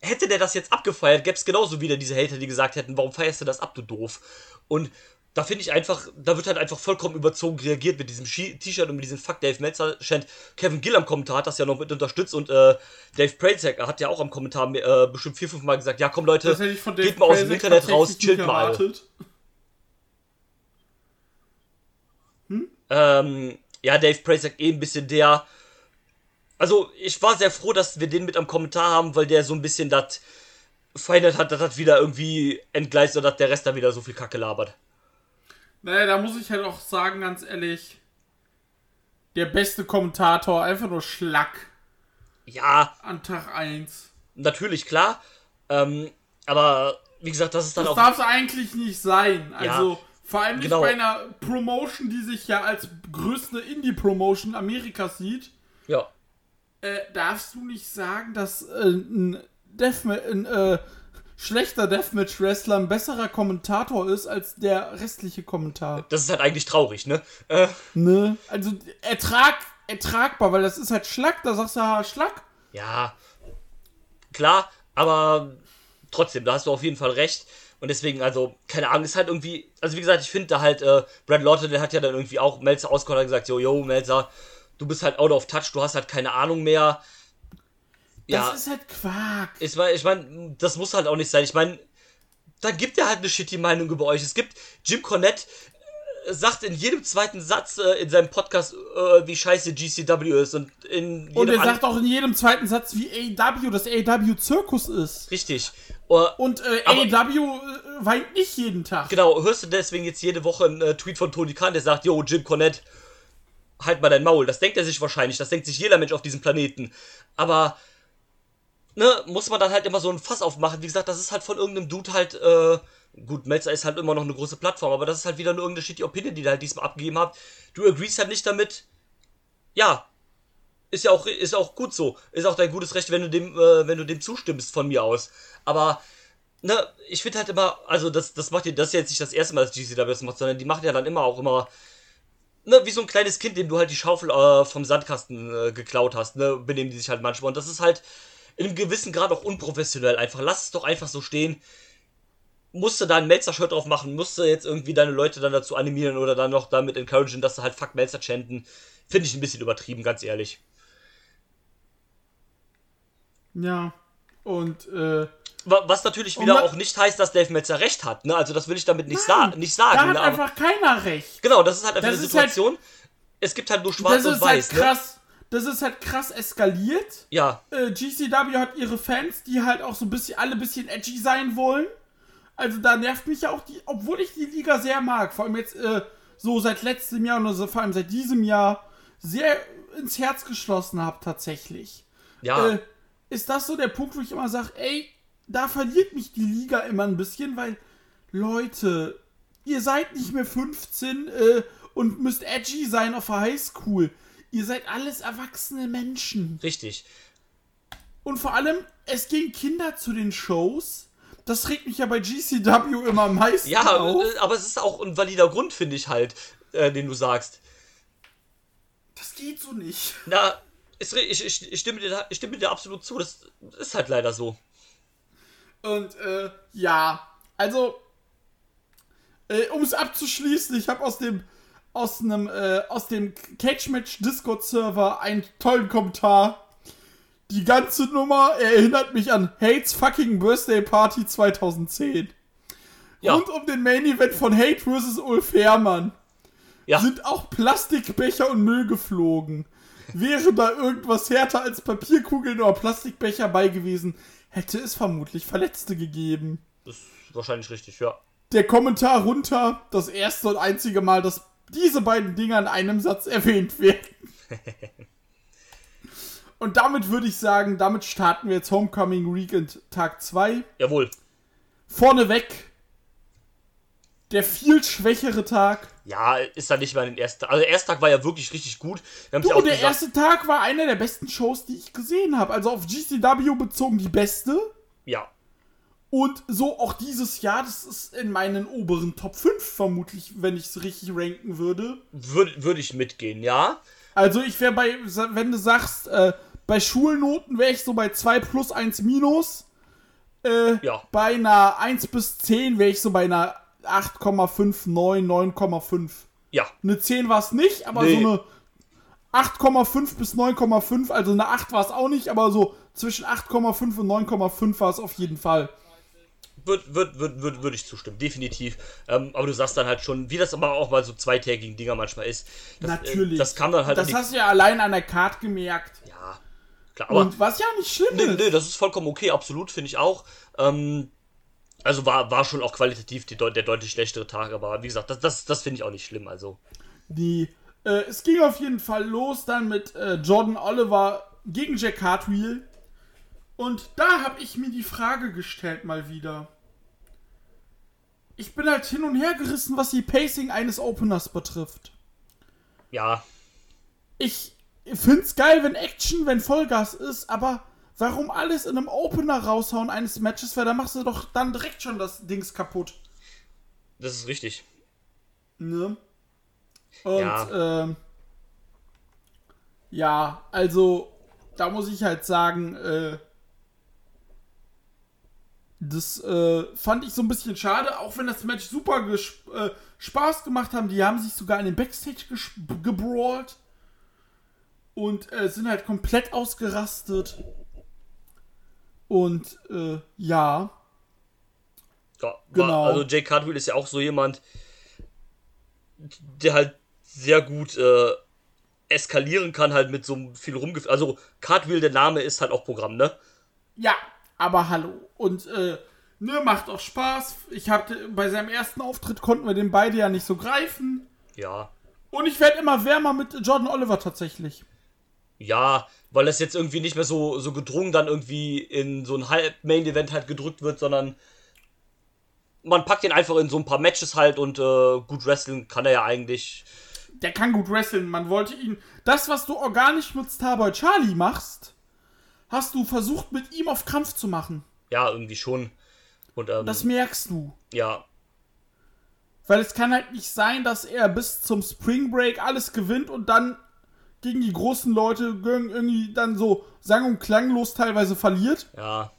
hätte der das jetzt abgefeiert, gäbe es genauso wieder diese Hater, die gesagt hätten, warum feierst du das ab, du doof? Und da finde ich einfach, da wird halt einfach vollkommen überzogen reagiert mit diesem Shi- T-Shirt und mit diesem Fuck Dave Meltzer Chant. Kevin Gill am Kommentar hat das ja noch mit unterstützt und äh, Dave Prazak hat ja auch am Kommentar äh, bestimmt vier, fünf Mal gesagt, ja komm Leute, geht mal aus dem Internet raus, chillt mal. alle. erwartet. Ähm, ja, Dave Prazak eh ein bisschen der. Also, ich war sehr froh, dass wir den mit am Kommentar haben, weil der so ein bisschen das verhindert hat, dass das wieder irgendwie entgleist oder dass der Rest da wieder so viel Kacke labert. Naja, da muss ich halt auch sagen, ganz ehrlich, der beste Kommentator, einfach nur Schlack Ja, an Tag 1. natürlich, klar. Ähm, aber wie gesagt, das ist dann Das auch. darf es eigentlich nicht sein. Also, vor allem nicht genau. bei einer Promotion, die sich ja als größte Indie-Promotion Amerikas sieht, Ja. äh, darfst du nicht sagen, dass äh, ein, Deathma ein äh, schlechter Deathmatch-Wrestler ein besserer Kommentator ist als der restliche Kommentar. Das ist halt eigentlich traurig, ne? Äh, Ne? Also ertrag, ertragbar, weil das ist halt Schlag, da sagst du ja Schlag. ja. Klar, aber trotzdem, da hast du auf jeden Fall recht. Und deswegen, also, keine Ahnung, ist halt irgendwie, also wie gesagt, ich finde da halt, äh, Brad Lotte, der hat ja dann irgendwie auch Melzer ausgeholt und gesagt, yo, yo, Melzer, du bist halt out of touch, du hast halt keine Ahnung mehr. Ja, Das ist halt Quark. ich meine, ich mein, das muss halt auch nicht sein. Ich meine, dann gibt er halt eine shitty Meinung über euch. Es gibt Jim Cornette äh, sagt in jedem zweiten Satz äh, in seinem Podcast, äh, wie scheiße GCW ist und in Und er sagt auch in jedem zweiten Satz, wie AEW das AEW Zirkus ist. richtig. Äh, Und äh, AEW äh, weint nicht jeden Tag. Genau, hörst du deswegen jetzt jede Woche einen äh, Tweet von Tony Khan, der sagt, yo, Jim Cornette, halt mal dein Maul. Das denkt er sich wahrscheinlich, das denkt sich jeder Mensch auf diesem Planeten. Aber, ne, muss man dann halt immer so ein Fass aufmachen. Wie gesagt, das ist halt von irgendeinem Dude halt, äh, gut, Melzer ist halt immer noch eine große Plattform, aber das ist halt wieder nur irgendeine shitty Opinion, die der halt diesmal abgegeben habt. Du agreest halt nicht damit, ja, ist ja auch, ist auch gut so. Ist auch dein gutes Recht, wenn du dem, äh, wenn du dem zustimmst von mir aus. Aber, ne, ich finde halt immer, also das, das macht ihr, das ist jetzt nicht das erste Mal, dass GCW das macht, sondern die machen ja dann immer auch immer, ne, wie so ein kleines Kind, dem du halt die Schaufel äh, vom Sandkasten äh, geklaut hast, ne, benehmen die sich halt manchmal. Und das ist halt in einem gewissen Grad auch unprofessionell einfach. Lass es doch einfach so stehen. Musste da ein Melzer-Shirt drauf machen, musste jetzt irgendwie deine Leute dann dazu animieren oder dann noch damit encouragen, dass sie halt Fuck Melzer chanten. Finde ich ein bisschen übertrieben, ganz ehrlich. Ja. Und äh, Wa- Was natürlich wieder man- auch nicht heißt, dass Dave Meltzer recht hat. Ne? Also das will ich damit nicht, sa Nein, nicht da sagen. hat Ne? Einfach keiner recht. genau, das ist halt einfach Das eine halt- Situation. es gibt halt nur schwarz und halt weiß. ne? Das ist halt krass eskaliert. Ja, Äh, GCW hat ihre Fans, die halt auch so ein bisschen, alle ein bisschen edgy sein wollen. Also da nervt mich ja auch die, obwohl ich die Liga sehr mag, vor allem jetzt äh, so seit letztem Jahr und so, vor allem seit diesem Jahr sehr ins Herz geschlossen habe tatsächlich. ja. Äh, ist das so der Punkt, wo ich immer sage, ey, da verliert mich die Liga immer ein bisschen, weil Leute, ihr seid nicht mehr 15 äh, und müsst edgy sein auf der Highschool. Ihr seid alles erwachsene Menschen. Richtig. Und vor allem, es gehen Kinder zu den Shows. Das regt mich ja bei GCW immer am meisten Ja, auf. äh, aber es ist auch ein valider Grund, finde ich halt, äh, den du sagst. Das geht so nicht. Na, ich, ich, ich, stimme dir, ich stimme dir absolut zu. Das ist halt leider so. Und äh, ja, also, äh, um es abzuschließen, ich habe aus dem aus einem äh, aus dem Cage Match Discord Server einen tollen Kommentar. Die ganze Nummer erinnert mich an Hates fucking Birthday Party 2010. Ja. Rund um den Main Event von Hate vs. Ulf Herrmann Ja, sind auch Plastikbecher und Müll geflogen. Wäre da irgendwas härter als Papierkugeln oder Plastikbecher bei gewesen, hätte es vermutlich Verletzte gegeben. das ist wahrscheinlich richtig, ja. Der Kommentar runter, das erste und einzige Mal, dass diese beiden Dinger in einem Satz erwähnt werden. <laughs> und damit würde ich sagen, damit starten wir jetzt Homecoming Weekend Tag 2. Jawohl. Vorneweg der viel schwächere Tag. Ja, ist da nicht mal den ersten Tag. Also der erste Tag war ja wirklich richtig gut. Wir Du, ja der gesagt, erste Tag war einer der besten Shows, die ich gesehen habe. Also auf GCW bezogen die beste. ja. Und so auch dieses Jahr, das ist in meinen oberen Top 5 vermutlich, wenn ich es richtig ranken würde. Würde würd ich mitgehen, ja. Also ich wäre bei, wenn du sagst, äh, bei Schulnoten wäre ich so bei 2 plus 1 minus. Äh, Ja. Bei einer 1 bis 10 wäre ich so bei einer 8,5, 9, 9,5. Ja. Eine 10 war es nicht, aber Nee. so eine 8,5 bis 9,5, also eine 8 war es auch nicht, aber so zwischen 8,5 und 9,5 war es auf jeden Fall. Würde würd, würd, würd, würd ich zustimmen, definitiv. Ähm, aber du sagst dann halt schon, wie das aber auch mal so zweitägigen Dinger manchmal ist. Das, Natürlich. Äh, das kam dann halt Das hast du ja allein an der Card gemerkt. Ja, klar. Aber Und was ja nicht schlimm nee, ist. nee, das ist vollkommen okay, absolut, finde ich auch. Ähm, also war, war schon auch qualitativ die, der deutlich schlechtere Tag, aber wie gesagt, das, das, das finde ich auch nicht schlimm. Also, Die, äh, es ging auf jeden Fall los dann mit äh, Jordan Oliver gegen Jack Hartwheel. Und da habe ich mir die Frage gestellt mal wieder. Ich bin halt hin und her gerissen, was die Pacing eines Openers betrifft. ja, Ich find's geil, wenn Action, wenn Vollgas ist, aber warum alles in einem Opener raushauen eines Matches, weil da machst du doch dann direkt schon das Dings kaputt. das ist richtig. Ne? Und Ja. ähm, ja, also da muss ich halt sagen, äh, das äh, fand ich so ein bisschen schade, auch wenn das Match super äh, Spaß gemacht haben. Die haben sich sogar in den Backstage gebrawlt und äh, sind halt komplett ausgerastet. Und äh, ja, Ja, Genau. Also Jake Cartwheel ist ja auch so jemand, der halt sehr gut äh, eskalieren kann, halt mit so viel rumgef... Also Cartwheel, der Name ist halt auch Programm, ne? Ja, aber hallo. Und äh, ne, macht auch Spaß. Ich hatte bei seinem ersten Auftritt konnten wir den beide ja nicht so greifen. Ja. Und ich werde immer wärmer mit Jordan Oliver tatsächlich. Ja, weil das jetzt irgendwie nicht mehr so, so gedrungen dann irgendwie in so ein Halb-Main-Event halt gedrückt wird, sondern man packt ihn einfach in so ein paar Matches halt und äh, gut wrestlen kann er ja eigentlich. Der kann gut wresteln. Man wollte ihn. Das, was du organisch mit Starboy Charlie machst, hast du versucht mit ihm auf Krampf zu machen. Ja, irgendwie schon. Und ähm, Das merkst du. ja, Weil es kann halt nicht sein, dass er bis zum Spring Break alles gewinnt und dann gegen die großen Leute irgendwie dann so sang- und klanglos teilweise verliert. ja,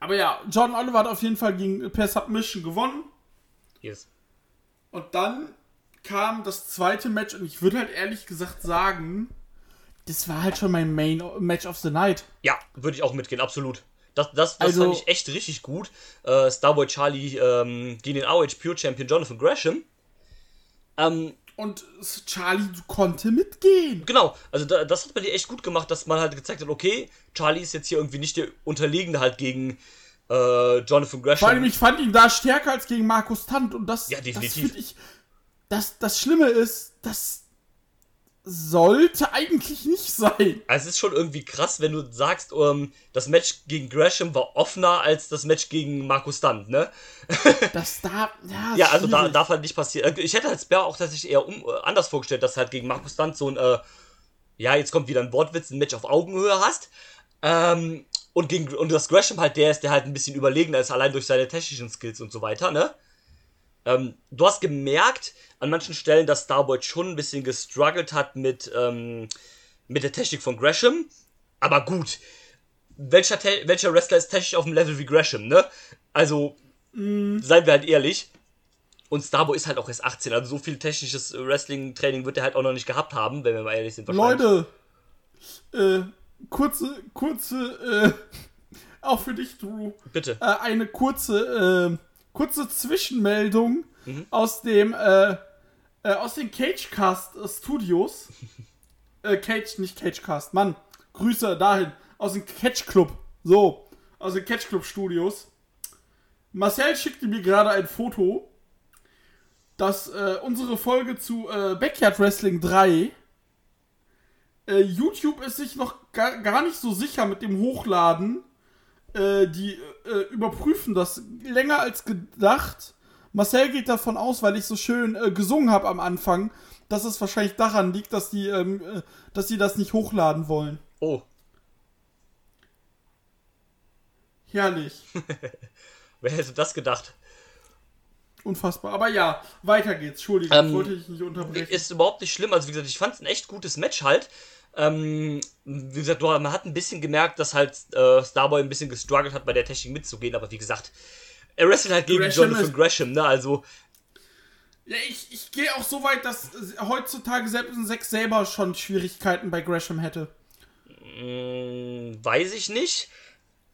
Aber ja, John Oliver hat auf jeden Fall gegen per Submission gewonnen. yes. Und dann kam das zweite Match und ich würde halt ehrlich gesagt sagen, das war halt schon mein Main Match of the Night. Ja, würde ich auch mitgehen, absolut. Das, das, das Also- fand ich echt richtig gut. Äh, Starboy Charlie ähm, gegen den ROH Pure Champion Jonathan Gresham. Ähm, Und Charlie konnte mitgehen. Genau, also da, das hat man dir echt gut gemacht, dass man halt gezeigt hat, okay, Charlie ist jetzt hier irgendwie nicht der Unterlegene halt gegen äh, Jonathan Gresham. Vor allem, ich fand ihn da stärker als gegen Markus Tant und das, Ja, das definitiv. finde ich. Das, das Schlimme ist, dass sollte eigentlich nicht sein. Also es ist schon irgendwie krass, wenn du sagst, um, das Match gegen Gresham war offener als das Match gegen Markus Stunt, ne? <laughs> Das da, ja, ja also da darf halt nicht passieren. Ich hätte als Bär auch tatsächlich eher um, äh, anders vorgestellt, dass halt gegen Markus Stunt so ein, äh, ja, jetzt kommt wieder ein Wortwitz, ein Match auf Augenhöhe hast. Ähm, und gegen und das Gresham halt der ist, der halt ein bisschen überlegener ist, allein durch seine technischen Skills und so weiter, ne? Ähm, du hast gemerkt an manchen Stellen, dass Starboy schon ein bisschen gestruggelt hat mit, ähm, mit der Technik von Gresham. Aber gut, welcher, welcher Wrestler ist technisch auf dem Level wie Gresham, ne? Also, mm. seien wir halt ehrlich. Und Starboy ist halt auch erst 18, also so viel technisches Wrestling-Training wird er halt auch noch nicht gehabt haben, wenn wir mal ehrlich sind. Leute, äh, kurze, kurze, äh, <laughs> auch für dich, Drew. Bitte. Äh, eine kurze, äh, kurze Zwischenmeldung mhm. aus dem äh, äh, aus den Cagecast Studios. <laughs> äh, Cage, nicht Cagecast, Mann. Grüße dahin. Aus dem Catch Club. So. Aus den Catch Club Studios. Marcel schickte mir gerade ein Foto, dass äh, unsere Folge zu äh, Backyard Wrestling 3 äh, YouTube ist sich noch gar, gar nicht so sicher mit dem Hochladen äh, die äh, überprüfen das länger als gedacht. Marcel geht davon aus, weil ich so schön äh, gesungen habe am Anfang, dass es wahrscheinlich daran liegt, dass die, ähm, äh, dass sie das nicht hochladen wollen. Oh. Herrlich. <laughs> Wer hätte das gedacht? Unfassbar. Aber ja, weiter geht's. Entschuldigung, ähm, wollte ich nicht unterbrechen. Ist überhaupt nicht schlimm. Also, wie gesagt, ich fand es ein echt gutes Match halt. Ähm, wie gesagt, man hat ein bisschen gemerkt, dass halt äh, Starboy ein bisschen gestruggelt hat, bei der Technik mitzugehen, aber wie gesagt, er wrestelt halt gegen Gresham Jonathan Gresham, ne? Also. Ja, ich, ich gehe auch so weit, dass heutzutage selbst ein 6 selber schon Schwierigkeiten bei Gresham hätte. Mm, weiß ich nicht.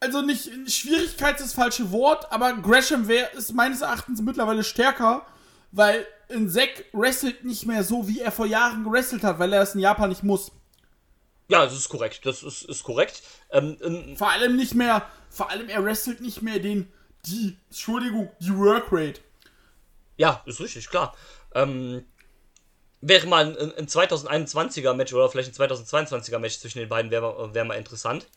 Also nicht Schwierigkeit ist das falsche Wort, aber Gresham wär, ist meines Erachtens mittlerweile stärker, weil ein Zack wrestelt nicht mehr so, wie er vor Jahren gewrestelt hat, weil er es in Japan nicht muss. Ja, das ist korrekt. Das ist, ist korrekt. Ähm, ähm, vor allem nicht mehr, vor allem er wrestelt nicht mehr den, die, Entschuldigung, die Workrate. Ja, ist richtig, klar. Ähm, wäre mal ein, ein 2021er Match oder vielleicht ein 2022er Match zwischen den beiden, wäre wär mal interessant.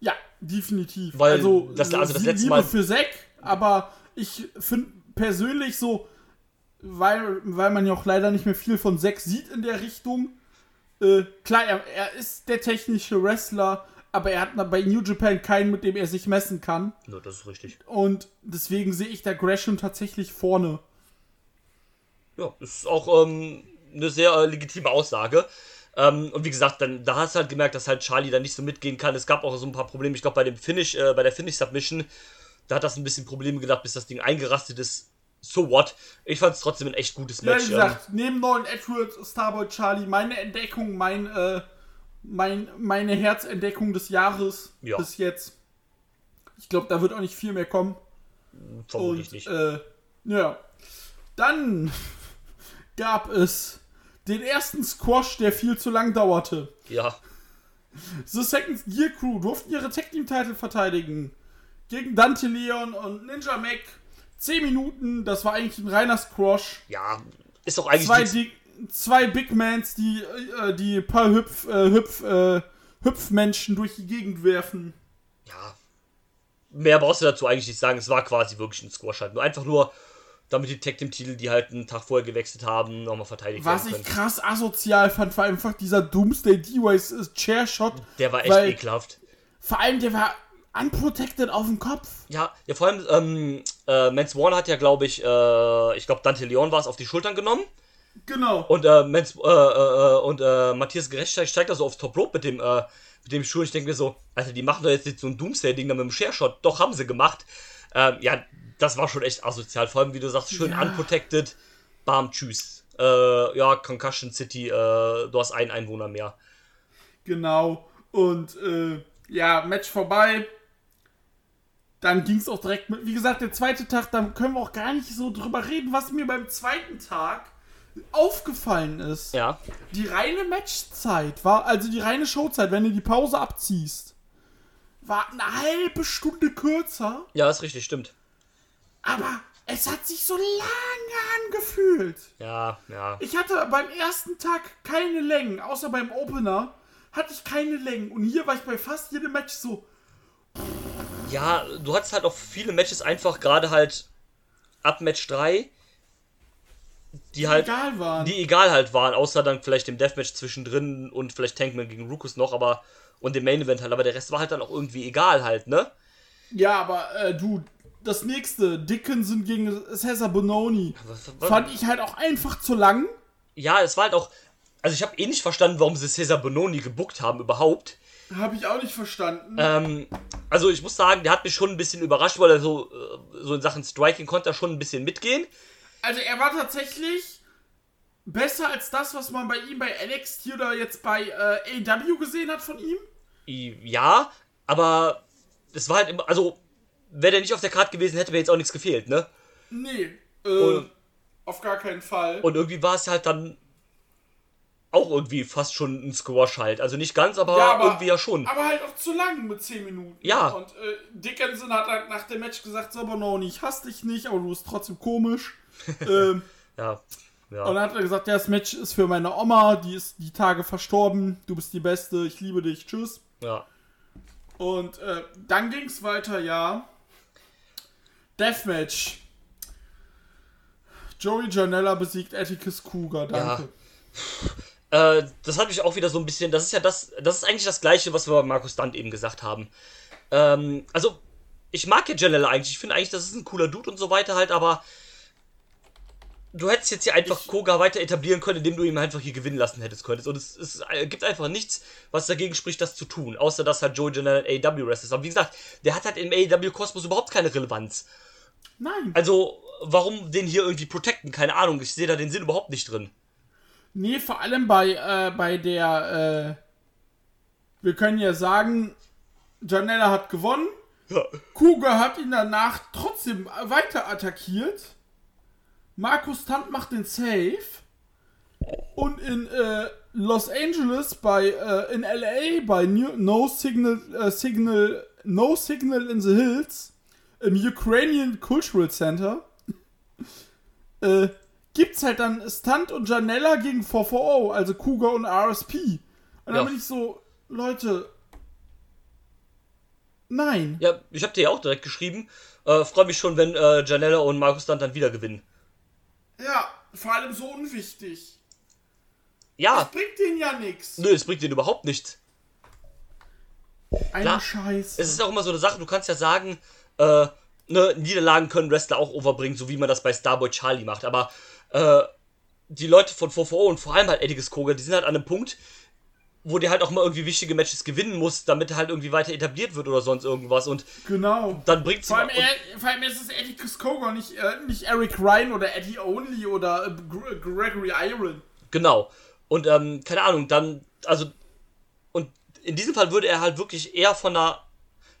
Ja, definitiv. Weil also, das, also das letzte Mal. für Zack, aber ich finde persönlich so, weil, weil man ja auch leider nicht mehr viel von Zack sieht in der Richtung, äh, klar, er, er ist der technische Wrestler, aber er hat bei New Japan keinen, mit dem er sich messen kann. Ja, das ist richtig. Und deswegen sehe ich da Gresham tatsächlich vorne. Ja, das ist auch ähm, eine sehr äh, legitime Aussage. Ähm, und wie gesagt, dann, da hast du halt gemerkt, dass halt Charlie da nicht so mitgehen kann. Es gab auch so ein paar Probleme. Ich glaube, bei dem Finish, äh, bei der Finish-Submission, da hat das ein bisschen Probleme gedacht, bis das Ding eingerastet ist so what. Ich fand es trotzdem ein echt gutes Match. Ja, wie gesagt, ähm. neben neuen Edward, Starboy Charlie, meine Entdeckung, mein, äh, mein, meine Herzentdeckung des Jahres ja. bis jetzt. Ich glaube, da wird auch nicht viel mehr kommen. Vermutlich Und, nicht. Äh, ja. Dann <laughs> gab es den ersten Squash, der viel zu lang dauerte. Ja. The Second Gear Crew durften ihre Tech Team Titel verteidigen. Gegen Dante Leon und Ninja Mac 10 Minuten, das war eigentlich ein reiner Squash. Ja, ist doch eigentlich. Zwei, die, zwei Big Mans, die äh, die paar Hüpf, äh, Hüpf, äh, Hüpfmenschen durch die Gegend werfen. Ja. Mehr brauchst du dazu eigentlich nicht sagen. Es war quasi wirklich ein Squash halt. Nur einfach nur, damit die Tag Team Titel, die halt einen Tag vorher gewechselt haben, nochmal verteidigt werden. Was ich krass asozial fand, war einfach dieser Doomsday D-Ways Chair Shot. Der war echt ekelhaft. Vor allem, der war unprotected auf dem Kopf. Ja, ja vor allem, ähm, äh, Mans Warner hat ja, glaube ich, äh, ich glaube, Dante Leon war es, auf die Schultern genommen. Genau. Und, äh, Mans, äh, äh, und äh, Matthias Gerecht steigt da so aufs Top Rope mit dem, äh, mit dem Schuh. Ich denke mir so, Alter, die machen doch jetzt nicht so ein Doomsday-Ding da mit dem Share-Shot. Doch, haben sie gemacht. Ähm, ja, das war schon echt asozial. Vor allem, wie du sagst, schön ja. unprotected. Bam, tschüss. Äh, ja, Concussion City, äh, du hast einen Einwohner mehr. Genau. Und, äh, ja, Match vorbei dann ging es auch direkt mit. Wie gesagt, der zweite Tag, da können wir auch gar nicht so drüber reden, was mir beim zweiten Tag aufgefallen ist. Ja. Die reine Matchzeit war, also die reine Showzeit, wenn du die Pause abziehst, war eine halbe Stunde kürzer. Ja, ist richtig, stimmt. Aber Es hat sich so lange angefühlt. Ja, ja. Ich hatte beim ersten Tag keine Längen, außer beim Opener hatte ich keine Längen. Und hier war ich bei fast jedem Match so. Ja, du hattest halt auch viele Matches einfach gerade halt ab Match 3, die halt egal waren. die egal halt waren, außer dann vielleicht dem Deathmatch zwischendrin und vielleicht Tankman gegen Rukus noch, aber und dem Main Event halt, aber der Rest war halt dann auch irgendwie egal halt, ne? Ja, aber äh, du, das nächste, Dickinson gegen Cesar Bononi, Was- was- fand ich halt auch einfach zu lang. Ja, es war halt auch also ich habe eh nicht verstanden, warum sie Cesar Bononi gebuckt haben überhaupt. Habe ich auch nicht verstanden. Ähm, also ich muss sagen, der hat mich schon ein bisschen überrascht, weil er so, äh, so in Sachen Striking konnte er schon ein bisschen mitgehen. Also er war tatsächlich besser als das, was man bei ihm bei NXT oder jetzt bei äh, AW gesehen hat von ihm. Ja, aber es war halt immer, also wäre der nicht auf der Karte gewesen, hätte mir jetzt auch nichts gefehlt, ne? Nee, äh, Und- auf gar keinen Fall. Und irgendwie war es halt dann auch irgendwie fast schon ein Squash halt. Also nicht ganz, aber, Ja, aber- irgendwie ja schon. Aber halt auch zu lang mit 10 Minuten. Ja. Und äh, Dickinson hat halt nach dem Match gesagt, so, Bononi, ich hasse dich nicht, aber du bist trotzdem komisch. <laughs> ähm, Ja. Ja. Und dann hat er gesagt, ja, das Match ist für meine Oma, die ist die Tage verstorben, du bist die Beste, ich liebe dich, tschüss. ja. Und äh, dann ging es weiter, ja. Deathmatch. Joey Janella besiegt Atticus Cougar, danke. <laughs> Äh, das hat mich auch wieder so ein bisschen. Das ist ja das. Das ist eigentlich das Gleiche, was wir bei Markus Stunt eben gesagt haben. Ähm, also, ich mag ja Janella eigentlich. Ich finde eigentlich, das ist ein cooler Dude und so weiter halt, aber. Du hättest jetzt hier einfach Koga weiter etablieren können, indem du ihn einfach hier gewinnen lassen hättest könntest. Und es, es äh, gibt einfach nichts, was dagegen spricht, das zu tun. Außer dass halt Joey Janella ein AW Wrestler ist. Aber wie gesagt, der hat halt im AW Kosmos überhaupt keine Relevanz. Nein. Also, warum den hier irgendwie protecten? Keine Ahnung. Ich sehe da den Sinn überhaupt nicht drin. Nee, vor allem bei, äh, bei der, äh, wir können ja sagen, Janella hat gewonnen. Ja. Cougar hat ihn danach trotzdem weiter attackiert. Markus Tant macht den Save. Und in äh, Los Angeles bei, äh, in LA bei New, No Signal, äh, Signal, No Signal in the Hills im Ukrainian Cultural Center <laughs> äh, gibt's halt dann Stunt und Janella gegen 440, also Cougar und RSP. Und dann Ja. bin ich so, Leute, nein. Ja, ich habe dir ja auch direkt geschrieben. Äh, Freue mich schon, wenn äh, Janella und Markus dann, dann wieder gewinnen. Ja, vor allem so unwichtig. Ja, Das bringt denen ja nichts. nö, es bringt denen überhaupt nichts. Eine klar. Scheiße. Es ist auch immer so eine Sache, du kannst ja sagen, äh, ne, Niederlagen können Wrestler auch overbringen, so wie man das bei Starboy Charlie macht. Aber äh, die Leute von 440 und vor allem halt Eddie Koga, die sind halt an einem Punkt, wo der halt auch mal irgendwie wichtige Matches gewinnen muss, damit er halt irgendwie weiter etabliert wird oder sonst irgendwas. Und genau. dann bringt's Vor allem, er, vor allem ist es Eddie Kuskoga, nicht, äh, nicht Eric Ryan oder Eddie Only oder äh, Gr Gregory Iron. Genau. Und ähm, keine Ahnung, dann, also, und in diesem Fall würde er halt wirklich eher von einer,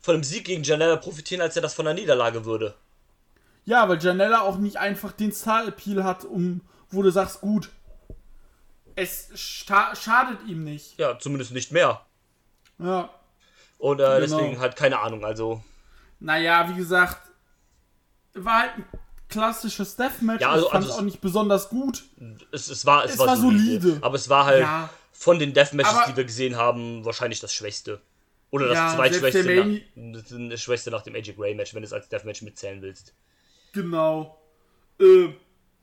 von einem Sieg gegen Janella profitieren, als er das von einer Niederlage würde. Ja, weil Janella auch nicht einfach den Star-Appeal hat, um, wo du sagst, gut, es schadet ihm nicht. Ja, zumindest nicht mehr. Ja. Und äh, Genau. deswegen halt keine Ahnung, also. Naja, wie gesagt, war halt ein klassisches Deathmatch. Ja, also- ich fand es also auch nicht besonders gut. Es, es war, es, Es war, war solide. solide. Aber es war halt Ja. von den Deathmatches, Aber- die wir gesehen haben, wahrscheinlich das Schwächste. Oder das Ja, zweitschwächste nach, das Schwächste nach dem AJ Gray Match, wenn du es als Deathmatch mitzählen willst. Genau. Äh,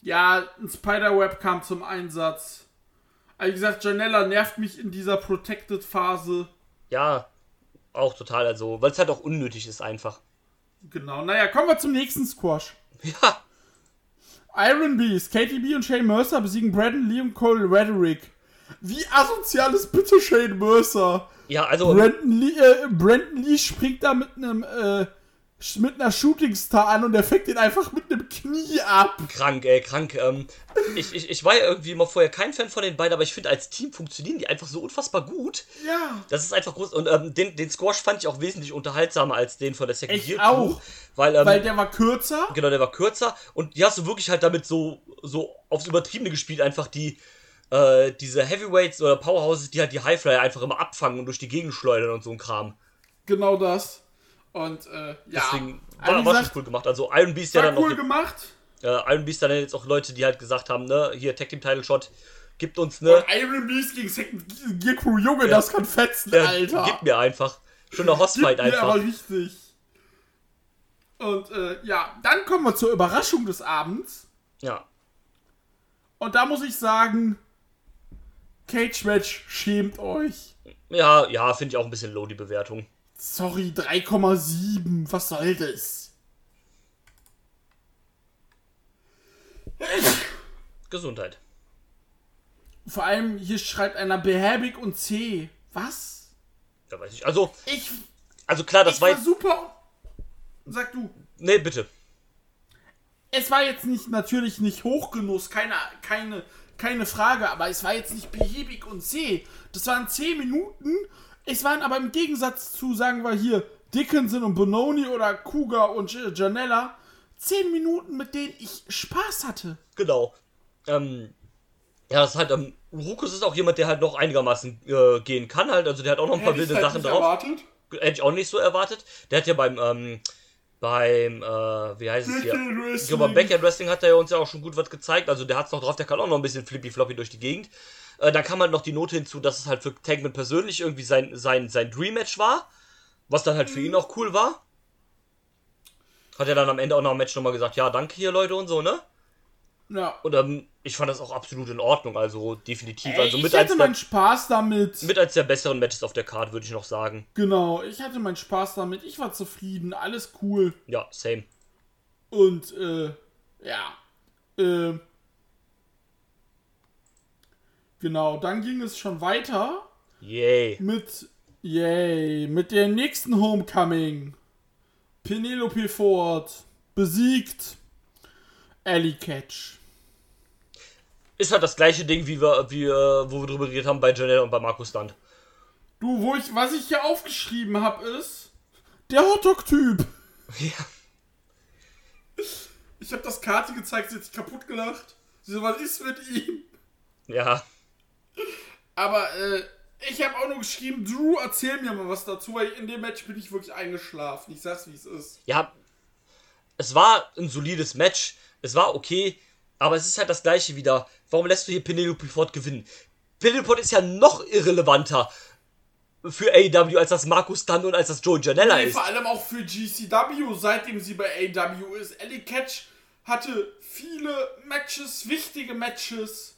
ja, ein Spiderweb kam zum Einsatz. Also wie gesagt, Janella nervt mich in dieser Protected-Phase. Ja, auch total, also, weil es halt auch unnötig ist einfach. Genau. Naja, kommen wir zum nächsten Squash. <laughs> Ja, Iron Beast, KTB und Shane Mercer besiegen Brandon Lee und Cole Rederick. Wie asozial ist bitte Shane Mercer? ja, also. Brandon Lee, äh, Brandon Lee springt da mit einem äh, mit einer Shooting Star an und der fängt ihn einfach mit einem Knie ab. Krank, ey, krank. Ähm, ich, ich, ich war ja irgendwie mal vorher kein Fan von den beiden, aber ich finde, als Team funktionieren die einfach so unfassbar gut. Ja. Das ist einfach groß. Und ähm, den, den Squash fand ich auch wesentlich unterhaltsamer als den von der Second Ich Year Crew, auch. Weil, ähm, Weil der war kürzer. genau, der war kürzer. Und die hast du wirklich halt damit so, so aufs Übertriebene gespielt, einfach die. Äh, diese Heavyweights oder Powerhouses, die halt die Highflyer einfach immer abfangen und durch die Gegend schleudern und so ein Kram. Genau das. Und äh, ja, Deswegen Also, war, wie war gesagt, schon cool gemacht. Also Iron Beast ja dann noch cool gemacht. äh, Iron Beast dann jetzt auch Leute, die halt gesagt haben, ne, hier Tag Team Title Shot, gibt uns ne, Und Iron Beast gegen Second Gear Crew, Junge, das kann fetzen, äh, Alter. gib mir einfach. Gib mir einfach. aber richtig. Und äh, ja, dann kommen wir zur Überraschung des Abends. Ja. Und da muss ich sagen, Cage Match schämt euch. Ja, ja, finde ich auch ein bisschen low, die Bewertung. Sorry, 3,7. Was soll das? Gesundheit. Vor allem hier schreibt einer behäbig und C. Was? Ja, weiß ich. Also, Ich, also klar, das ich war war super. Sag du. Nee, bitte. Es war jetzt nicht natürlich nicht Hochgenuss, keine, keine, keine Frage, aber es war jetzt nicht behäbig und zäh. Das waren 10 Minuten. Es waren aber im Gegensatz zu, sagen wir hier, Dickinson und Bononi oder Kuga und Janella, 10 Minuten, mit denen ich Spaß hatte. Genau. Ähm, ja, das ist halt, ähm, Rukus ist auch jemand, der halt noch einigermaßen äh, gehen kann halt. Also der hat auch noch ein paar wilde halt Sachen drauf. Hätte ich auch nicht so erwartet. Der hat ja beim, ähm, beim, äh, wie heißt es hier? Ja, beim Backyard Wrestling hat er ja uns ja auch schon gut was gezeigt. Also der hat's noch drauf, der kann auch noch ein bisschen flippy-floppy durch die Gegend. Äh, dann kam halt noch die Note hinzu, dass es halt für Tankman persönlich irgendwie sein, sein, sein Dream-Match war. Was dann halt für ihn auch cool war. Hat er dann am Ende auch noch im Match nochmal gesagt, ja, danke hier, Leute und so, ne? Ja. Und ähm, ich fand das auch absolut in Ordnung, also definitiv. Ey, also ich mit hatte als, meinen der, Spaß damit. mit als der besseren Matches auf der Card, würde ich noch sagen. Genau, ich hatte meinen Spaß damit. Ich war zufrieden, alles cool. Ja, same. Und, äh, ja. Äh, genau, dann ging es schon weiter Yay. mit, yay, mit der nächsten Homecoming. Penelope Ford besiegt Ellie Catch. Ist halt das gleiche Ding, wie wir, wie, äh, wo wir drüber geredet haben bei Janelle und bei Markus Stunt. Du, wo ich, was ich hier aufgeschrieben habe, ist der Hotdog-Typ. <laughs> Ja. Ich habe das Karte gezeigt, sie hat sich kaputt gelacht. Sie so, was ist mit ihm? Ja. Aber äh, ich habe auch nur geschrieben, Drew, erzähl mir mal was dazu, weil in dem Match bin ich wirklich eingeschlafen. Ich sag's, wie es ist. Ja. Es war ein solides Match. Es war okay. Aber es ist halt das gleiche wieder. Warum lässt du hier Penelope Ford gewinnen? Penelope Ford ist ja noch irrelevanter für AEW, als das Markus Stunt und als das Joey Janella Nee, ist. vor allem auch für GCW, seitdem sie bei AW ist. Ellie Catch hatte viele Matches, wichtige Matches.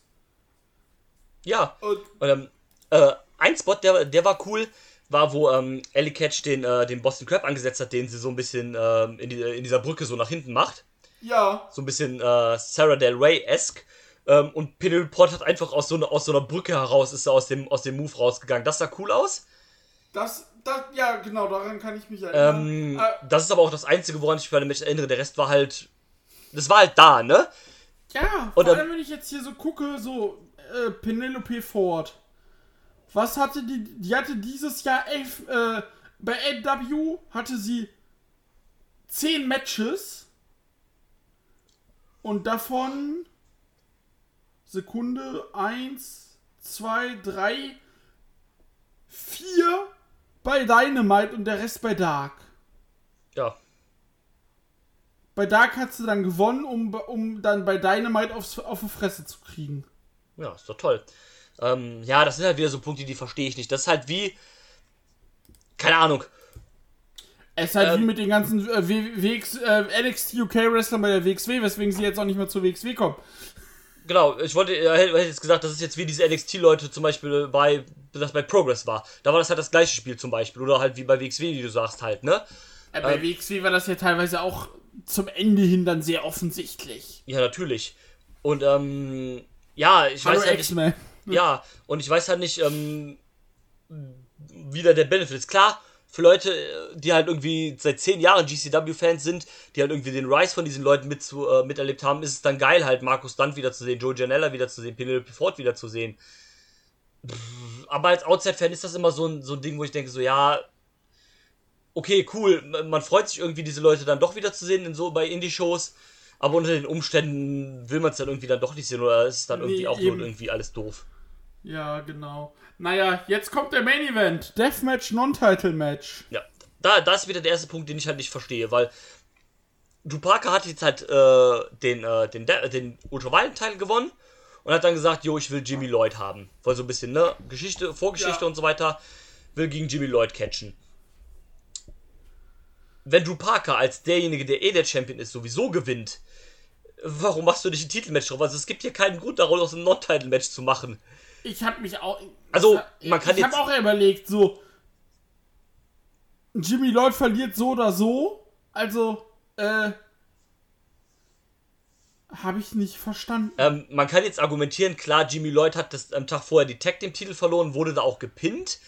Ja. Und Und, ähm, äh, ein Spot, der, der war cool, war, wo ähm, Ellie Catch den, äh, den Boston Crab angesetzt hat, den sie so ein bisschen ähm, in, die, in dieser Brücke so nach hinten macht. ja, So ein bisschen äh, Sarah Del Rey-esque. Ähm, und Penelope Port hat einfach aus so, einer aus so einer Brücke heraus, ist er aus dem, aus dem Move rausgegangen. Das sah cool aus. das, das, ja, genau, daran kann ich mich erinnern. Ähm, Äh, das ist aber auch das Einzige, woran ich mich bei dem Match erinnere. Der Rest war halt. Das war halt da, ne? Ja, Und vor dann- allem, wenn ich jetzt hier so gucke, so äh, Penelope Ford. Was hatte die? Die hatte dieses Jahr elf, äh, bei AW hatte sie zehn Matches und davon Sekunde eins, zwei, drei, vier bei Dynamite und der Rest bei Dark. Ja. Bei Dark hat sie dann gewonnen, um, um dann bei Dynamite aufs, auf die Fresse zu kriegen. Ja, ist doch toll. Ähm, ja, das sind halt wieder so Punkte, die verstehe ich nicht. Das ist halt wie. Keine Ahnung. Es ist halt Ähm, wie mit den ganzen äh, WX, äh, NXT UK Wrestlern bei der WXW, weswegen sie jetzt auch nicht mehr zur WXW kommen. Genau, ich wollte, er hätte hätte jetzt gesagt, das ist jetzt wie diese NXT-Leute zum Beispiel bei, das bei Progress war. Da war das halt das gleiche Spiel zum Beispiel. Oder halt wie bei WXW, wie du sagst halt, ne? Äh, bei Ähm, WXW war das ja teilweise auch zum Ende hin dann sehr offensichtlich. Ja, natürlich. Und, ähm, ja, ich Hallo weiß halt nicht, ja, und ich weiß halt nicht, ähm, wieder der Benefit ist. Klar, für Leute, äh, die halt irgendwie seit zehn Jahren GCW-Fans sind, die halt irgendwie den Rise von diesen Leuten mit zu, äh, miterlebt haben, ist es dann geil, halt Markus Stunt wiederzusehen, Joe Janella wiederzusehen, Penelope Ford wiederzusehen. Pff, Aber als Outside-Fan ist das immer so ein, so ein Ding, wo ich denke, so, ja, okay, cool, man freut sich irgendwie, diese Leute dann doch wiederzusehen in so bei Indie-Shows, aber unter den Umständen will man es dann irgendwie dann doch nicht sehen oder ist es dann irgendwie Nee, auch eben. nur irgendwie alles doof. Ja, genau. Naja, jetzt kommt der Main Event. Deathmatch Non-Title Match. Ja, da, da ist wieder der erste Punkt, den ich halt nicht verstehe, weil Parker hat jetzt halt äh, den, äh, den, den Ultraviolet-Teil gewonnen und hat dann gesagt, jo, ich will Jimmy Lloyd haben. Weil so ein bisschen, ne, Geschichte, Vorgeschichte ja. und so weiter, will gegen Jimmy Lloyd catchen. Wenn Drew Parker als derjenige, der eh der Champion ist, sowieso gewinnt, warum machst du nicht ein Titelmatch drauf? Also es gibt hier keinen Grund daraus, ein Non-Title-Match zu machen. Ich hab mich auch. Also, man kann ich jetzt. Ich hab auch überlegt, so. Jimmy Lloyd verliert so oder so. Also, äh. Habe ich nicht verstanden. Ähm, man kann jetzt argumentieren, klar, Jimmy Lloyd hat das am Tag vorher die Tag dem Titel verloren, wurde da auch gepinnt.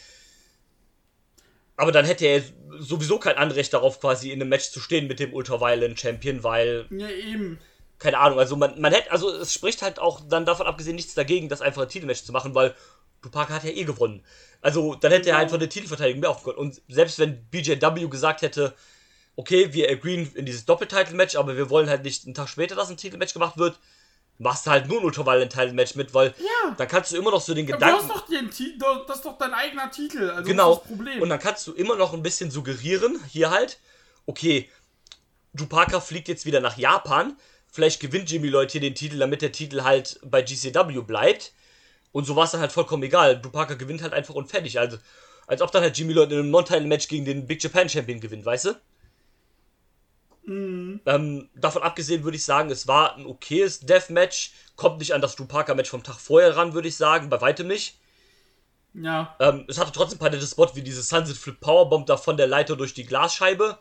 Aber dann hätte er sowieso kein Anrecht darauf, quasi in einem Match zu stehen mit dem Ultraviolent Champion, weil. Ja, eben. Keine Ahnung, also man, man hätte, also es spricht halt auch dann davon abgesehen nichts dagegen, das einfach ein Titelmatch zu machen, weil Tupac hat ja eh gewonnen. Also dann hätte genau. er einfach eine Titelverteidigung mehr aufgeholt. Und selbst wenn BJW gesagt hätte, okay, wir agreeen in dieses Doppeltitle-Match, aber wir wollen halt nicht einen Tag später, dass ein Titelmatch gemacht wird, machst du halt nur ein Ultraviolent-Title-Match mit, weil ja. dann kannst du immer noch so den Gedanken. Du hast doch den Titel, das ist doch dein eigener Titel, also genau. Und dann kannst du immer noch ein bisschen suggerieren, hier halt, okay, Dupaka fliegt jetzt wieder nach Japan, vielleicht gewinnt Jimmy Lloyd hier den Titel, damit der Titel halt bei GCW bleibt. Und so war es dann halt vollkommen egal. Dupaka gewinnt halt einfach und fertig. Also, als ob dann halt Jimmy Lloyd in einem Non-Title-Match gegen den Big Japan Champion gewinnt, weißt du? Mhm. Ähm, davon abgesehen würde ich sagen, es war ein okayes Deathmatch. Kommt nicht an das Drew Parker Match vom Tag vorher ran, würde ich sagen. Bei weitem nicht. Ja. Ähm, es hatte trotzdem ein paar nette Spots wie diese Sunset Flip Powerbomb da von der Leiter durch die Glasscheibe.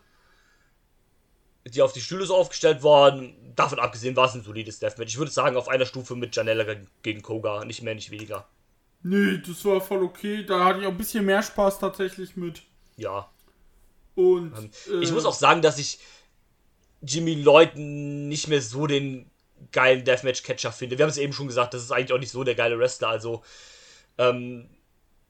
Die auf die Stühle so aufgestellt worden. Davon abgesehen war es ein solides Deathmatch. Ich würde sagen, auf einer Stufe mit Janella gegen Koga. Nicht mehr, nicht weniger. Nee, das war voll okay. Da hatte ich auch ein bisschen mehr Spaß tatsächlich mit. Ja. Und. Ähm, ich äh, muss auch sagen, dass ich Jimmy Lloyd nicht mehr so den geilen Deathmatch-Catcher finde. Wir haben es eben schon gesagt, das ist eigentlich auch nicht so der geile Wrestler. Also ähm,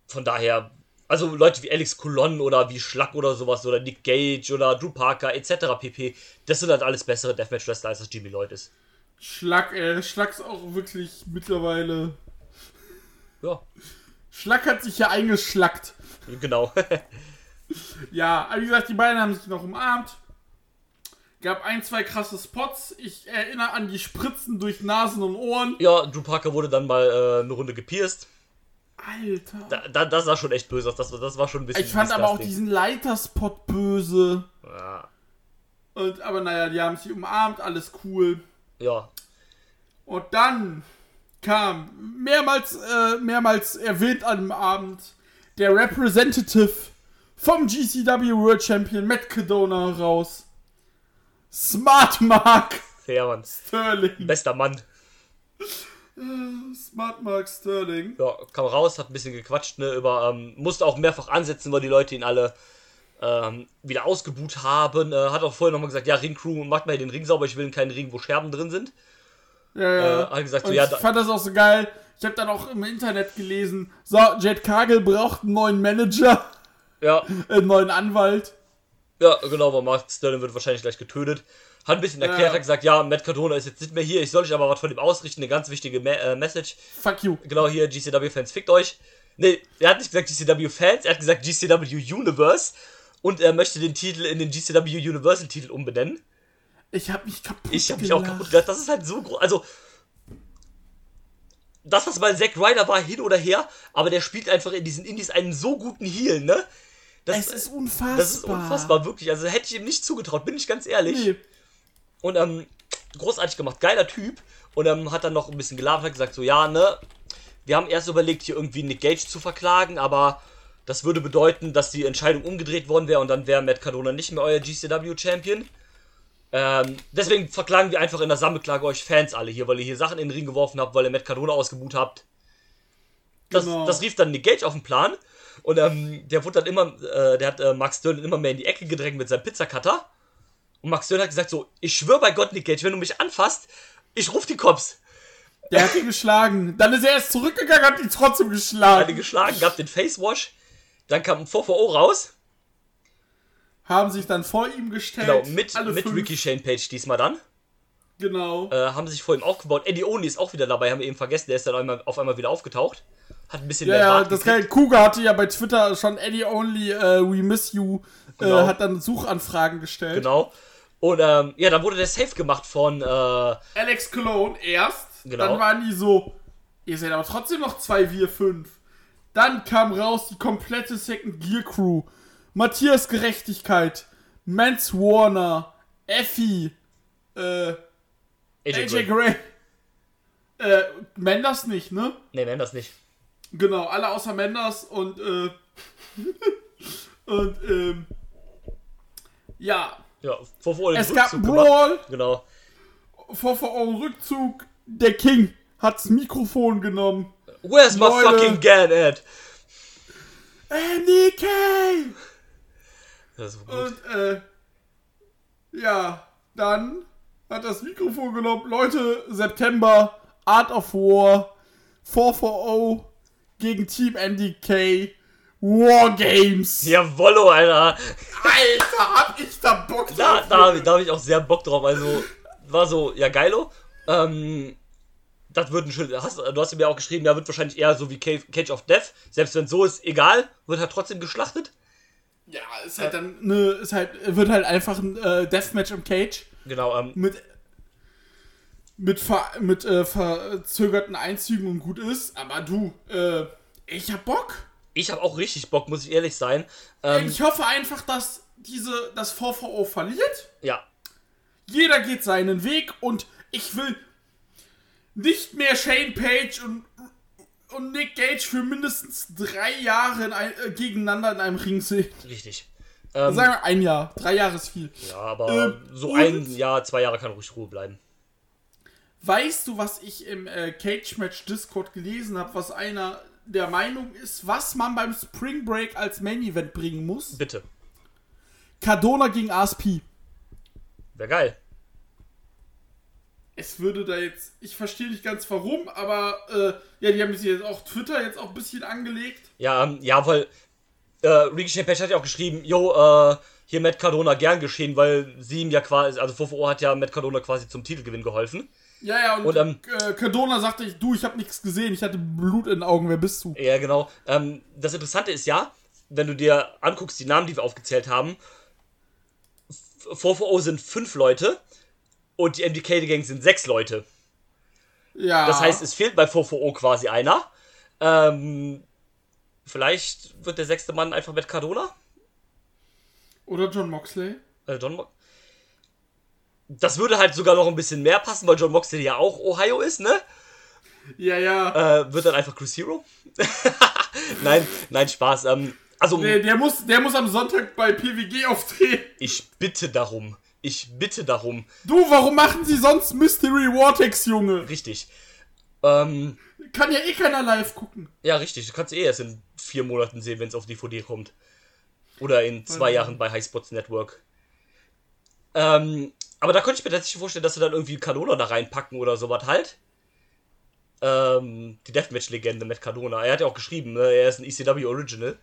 von daher, also Leute wie Alex Colon oder wie Schlack oder sowas oder Nick Gage oder Drew Parker etc. pp. Das sind halt alles bessere Deathmatch-Wrestler, als das Jimmy Lloyd ist. Schlack, äh, Schlack ist auch wirklich mittlerweile. Ja. Schlack hat sich ja eingeschlackt. Genau. <laughs> ja, wie gesagt, die beiden haben sich noch umarmt. Gab ein, zwei krasse Spots. Ich erinnere an die Spritzen durch Nasen und Ohren. Ja, Drew Parker wurde dann mal äh, eine Runde gepierst. Alter. Da, da, das sah schon echt böse aus. Das, das war schon ein bisschen. Ich fand aber auch diesen Leiterspot böse. Ja. Und, aber naja, die haben sich umarmt, alles cool. Ja. Und dann kam mehrmals, äh, mehrmals erwähnt an dem Abend der Representative vom GCW World Champion Matt Cadona raus. Smart Mark. Fair, Mann. Sterling. Bester Mann. Smart Mark Sterling. Ja, kam raus, hat ein bisschen gequatscht, ne, über, ähm, musste auch mehrfach ansetzen, weil die Leute ihn alle ähm, wieder ausgebuht haben. Äh, hat auch vorher nochmal gesagt, ja, Ringcrew, macht mal hier den Ring sauber, ich will keinen Ring, wo Scherben drin sind. Ja, ja. Äh, hat gesagt, so, ja, ich fand das auch so geil. Ich habe dann auch im Internet gelesen, so, Jet Kagel braucht einen neuen Manager. Ja. <laughs> einen neuen Anwalt. Ja, genau, weil Mark Sterling wird wahrscheinlich gleich getötet. Hat ein bisschen erklärt, ja. hat gesagt, ja, Matt Cardona ist jetzt nicht mehr hier, ich soll euch aber was von ihm ausrichten, eine ganz wichtige Me äh, Message. Fuck you. Genau hier, GCW-Fans, fickt euch. Ne, er hat nicht gesagt GCW-Fans, er hat gesagt GCW Universe und er möchte den Titel in den GCW Universal-Titel umbenennen. Ich hab mich kaputt Ich hab mich auch kaputt gelacht. Das ist halt so groß. Also, das, was bei Zack Ryder war, hin oder her, aber der spielt einfach in diesen Indies einen so guten Heal, ne? Das, es ist unfassbar. Das ist unfassbar, wirklich. Also hätte ich ihm nicht zugetraut, bin ich ganz ehrlich. Nee. Und ähm, großartig gemacht, geiler Typ. Und ähm, hat dann noch ein bisschen gelabert, hat gesagt, so, ja, ne, wir haben erst überlegt, hier irgendwie Nick Gage zu verklagen, aber das würde bedeuten, dass die Entscheidung umgedreht worden wäre und dann wäre Matt Cardona nicht mehr euer GCW-Champion. Ähm, deswegen verklagen wir einfach in der Sammelklage euch Fans alle hier, weil ihr hier Sachen in den Ring geworfen habt, weil ihr Matt Cardona ausgebucht habt. Das, genau. das rief dann Nick Gage auf den Plan und ähm, der wurde dann immer, äh, der hat äh, Max Sterling immer mehr in die Ecke gedrängt mit seinem Pizzacutter. Und Max Sterling hat gesagt so, ich schwöre bei Gott, Nick Gage, wenn du mich anfasst, ich ruf die Cops. Der hat ihn geschlagen. Dann ist er erst zurückgegangen, hat ihn trotzdem geschlagen. Hat ihn geschlagen, gab den Facewash. Dann kam ein 4 raus. Haben sich dann vor ihm gestellt. Genau, mit, mit Ricky Shane Page diesmal dann. Genau. Äh, haben sich vor ihm aufgebaut. Eddie Oni ist auch wieder dabei, haben wir eben vergessen. Der ist dann einmal, auf einmal wieder aufgetaucht. Hat ein bisschen Ja, mehr ja, das geil. Kuga hatte ja bei Twitter schon Eddie Only, äh, We Miss You, Genau. äh, hat dann Suchanfragen gestellt. Genau. Und ähm, ja, dann wurde der Safe gemacht von äh, Alex Cologne erst, Genau. dann waren die so, ihr seid aber trotzdem noch 2, wir 5. Dann kam raus die komplette Second Gear Crew. Matthias Gerechtigkeit, Mans Warner, Effie, äh, AJ, AJ Gray. Gray. Äh, Menders nicht, ne? Nee, nenn das nicht. Genau, alle außer Menders und, äh, <laughs> und, ähm, ja, Ja, vor vor es gab einen gemacht. Brawl, Genau. vor vor eurem Rückzug, der King hat's Mikrofon genommen. Where's my Leute. fucking Gan at? NDK! Das ist gut. Und, äh, ja, dann hat das Mikrofon genommen. Leute, September, Art of War, 440 gegen Team NDK, Wargames. Jawollo, Alter. Alter, hab ich da Bock Da, drauf. da, hab ich- da habe ich auch sehr Bock drauf. Also, war so, ja, geilo. Ähm, das wird ein schön. Hast, du hast mir auch geschrieben, ja, wird wahrscheinlich eher so wie Cage of Death. Selbst wenn so ist, egal, wird halt trotzdem geschlachtet. Ja, ist halt dann ne, ist halt, wird halt einfach ein äh, Deathmatch im Cage Genau, ähm, mit mit, ver, mit äh, verzögerten Einzügen und gut ist. Aber du, äh, ich hab Bock. Ich habe auch richtig Bock, muss ich ehrlich sein. Ähm, Ich hoffe einfach, dass diese das 440 verliert. ja, Jeder geht seinen Weg und ich will nicht mehr Shane Page und, und Nick Gage für mindestens drei Jahre in ein, äh, gegeneinander in einem Ring sehen. richtig. Ähm, Sagen wir ein Jahr. Drei Jahre ist viel. ja, aber ähm, so ein Jahr, zwei Jahre kann ruhig Ruhe bleiben. Weißt du, was ich im äh, Cage Match Discord gelesen habe, was einer der Meinung ist, was man beim Spring Break als Main Event bringen muss? Bitte. Cardona gegen ASP. Wäre geil. Es würde da jetzt, ich verstehe nicht ganz warum, aber äh, ja, die haben sich jetzt auch Twitter jetzt auch ein bisschen angelegt. Ja, ähm, ja, weil äh, Ricochet Page hat ja auch geschrieben, yo, äh, hier Matt Cardona gern geschehen, weil sie ihm ja quasi, also VVO hat ja Matt Cardona quasi zum Titelgewinn geholfen. Ja, ja, und, Und, ähm, äh, Cardona sagte, ich, du, ich habe nichts gesehen, ich hatte Blut in den Augen, wer bist du? Ja, genau. Ähm, das Interessante ist ja, wenn du dir anguckst, die Namen, die wir aufgezählt haben, F- VVO sind fünf Leute und die MDK Gang sind sechs Leute. Ja. Das heißt, es fehlt bei VVO quasi einer. Ähm, vielleicht wird der sechste Mann einfach Matt Cardona? Oder John Moxley. Äh, John Mo Das würde halt sogar noch ein bisschen mehr passen, weil John Moxley ja auch Ohio ist, ne? Ja, ja. Äh, wird dann einfach Chris Hero? <laughs> nein, nein, Spaß. Ähm, also, Der, der, muss, der muss am Sonntag bei PWG auftreten. ich bitte darum. Ich bitte darum. Du, warum machen sie sonst Mystery Vortex, Junge? Richtig. Ähm, Kann ja eh keiner live gucken. ja, richtig. Du kannst eh erst in vier Monaten sehen, wenn es auf DVD kommt. Oder in zwei. Jahren bei Highspots Network. Ähm, aber da könnte ich mir tatsächlich vorstellen, dass sie dann irgendwie Cardona da reinpacken oder sowas halt. Ähm, die Deathmatch-Legende Matt Cardona. Er hat ja auch geschrieben, ne? er ist ein ECW Original.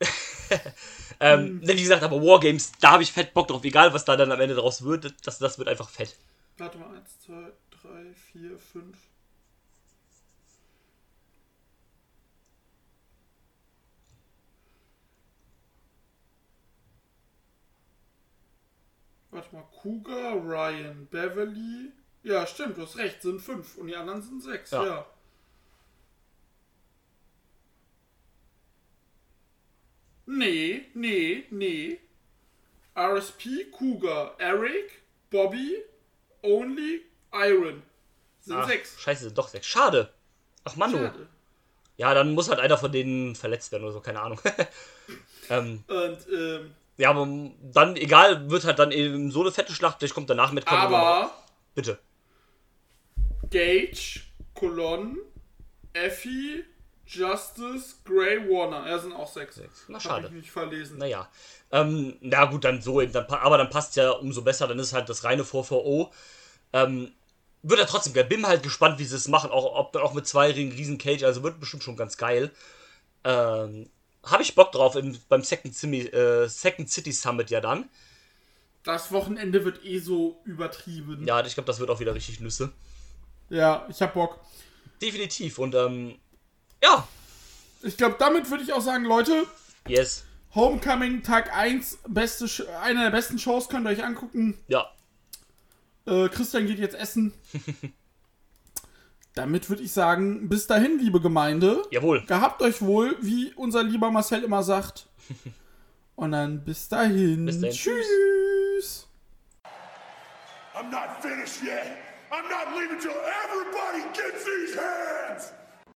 <laughs> ähm, Wie gesagt, aber Wargames, da habe ich fett Bock drauf. Egal, was da dann am Ende draus wird, das, das wird einfach fett. Warte mal, 1, 2, 3, 4, 5. Warte mal, Cougar, Ryan, Beverly. Ja, stimmt, du hast recht, sind fünf. Und die anderen sind sechs, Ja. ja. Nee, nee, nee. RSP, Cougar, Eric, Bobby, Only, Iron. Sind Ach, sechs. Scheiße, sind doch sechs. Schade. Ach Mann, du. Schade. Ja, dann muss halt einer von denen verletzt werden oder so, keine Ahnung. <laughs> ähm, Und, ähm, ja, aber dann, egal, wird halt dann eben so eine fette Schlacht, vielleicht kommt danach mit Cardona. aber Bitte. Gage, Colon, Effie, Justice, Grey, Warner. Ja, sind auch sechs. Na, Hab schade. ich mich verlesen. Naja. Ähm, na gut, dann so eben. Dann, aber dann passt ja umso besser, dann ist halt das reine 4VO. Ähm, wird ja trotzdem geil. Bin halt gespannt, wie sie es machen. Auch, ob, auch mit zwei Ringen, riesen Cage. Also wird bestimmt schon ganz geil. Ähm, Habe ich Bock drauf im, beim Second, City, äh, Second City Summit ja dann. Das Wochenende wird eh so übertrieben. Ja, ich glaube, das wird auch wieder richtig Nüsse. Ja, ich hab Bock. Definitiv. Und ähm, Ja. Ich glaube, damit würde ich auch sagen, Leute, Yes. Homecoming Tag 1, beste, eine der besten Shows, könnt ihr euch angucken. Ja. Äh, Christian geht jetzt essen. <laughs> Damit würde ich sagen, bis dahin, liebe Gemeinde. Jawohl. Gehabt euch wohl, wie unser lieber Marcel immer sagt. <laughs> Und dann bis dahin. Bis dahin. Tschüss. I'm not finished yet. I'm not leaving till everybody gets these hands.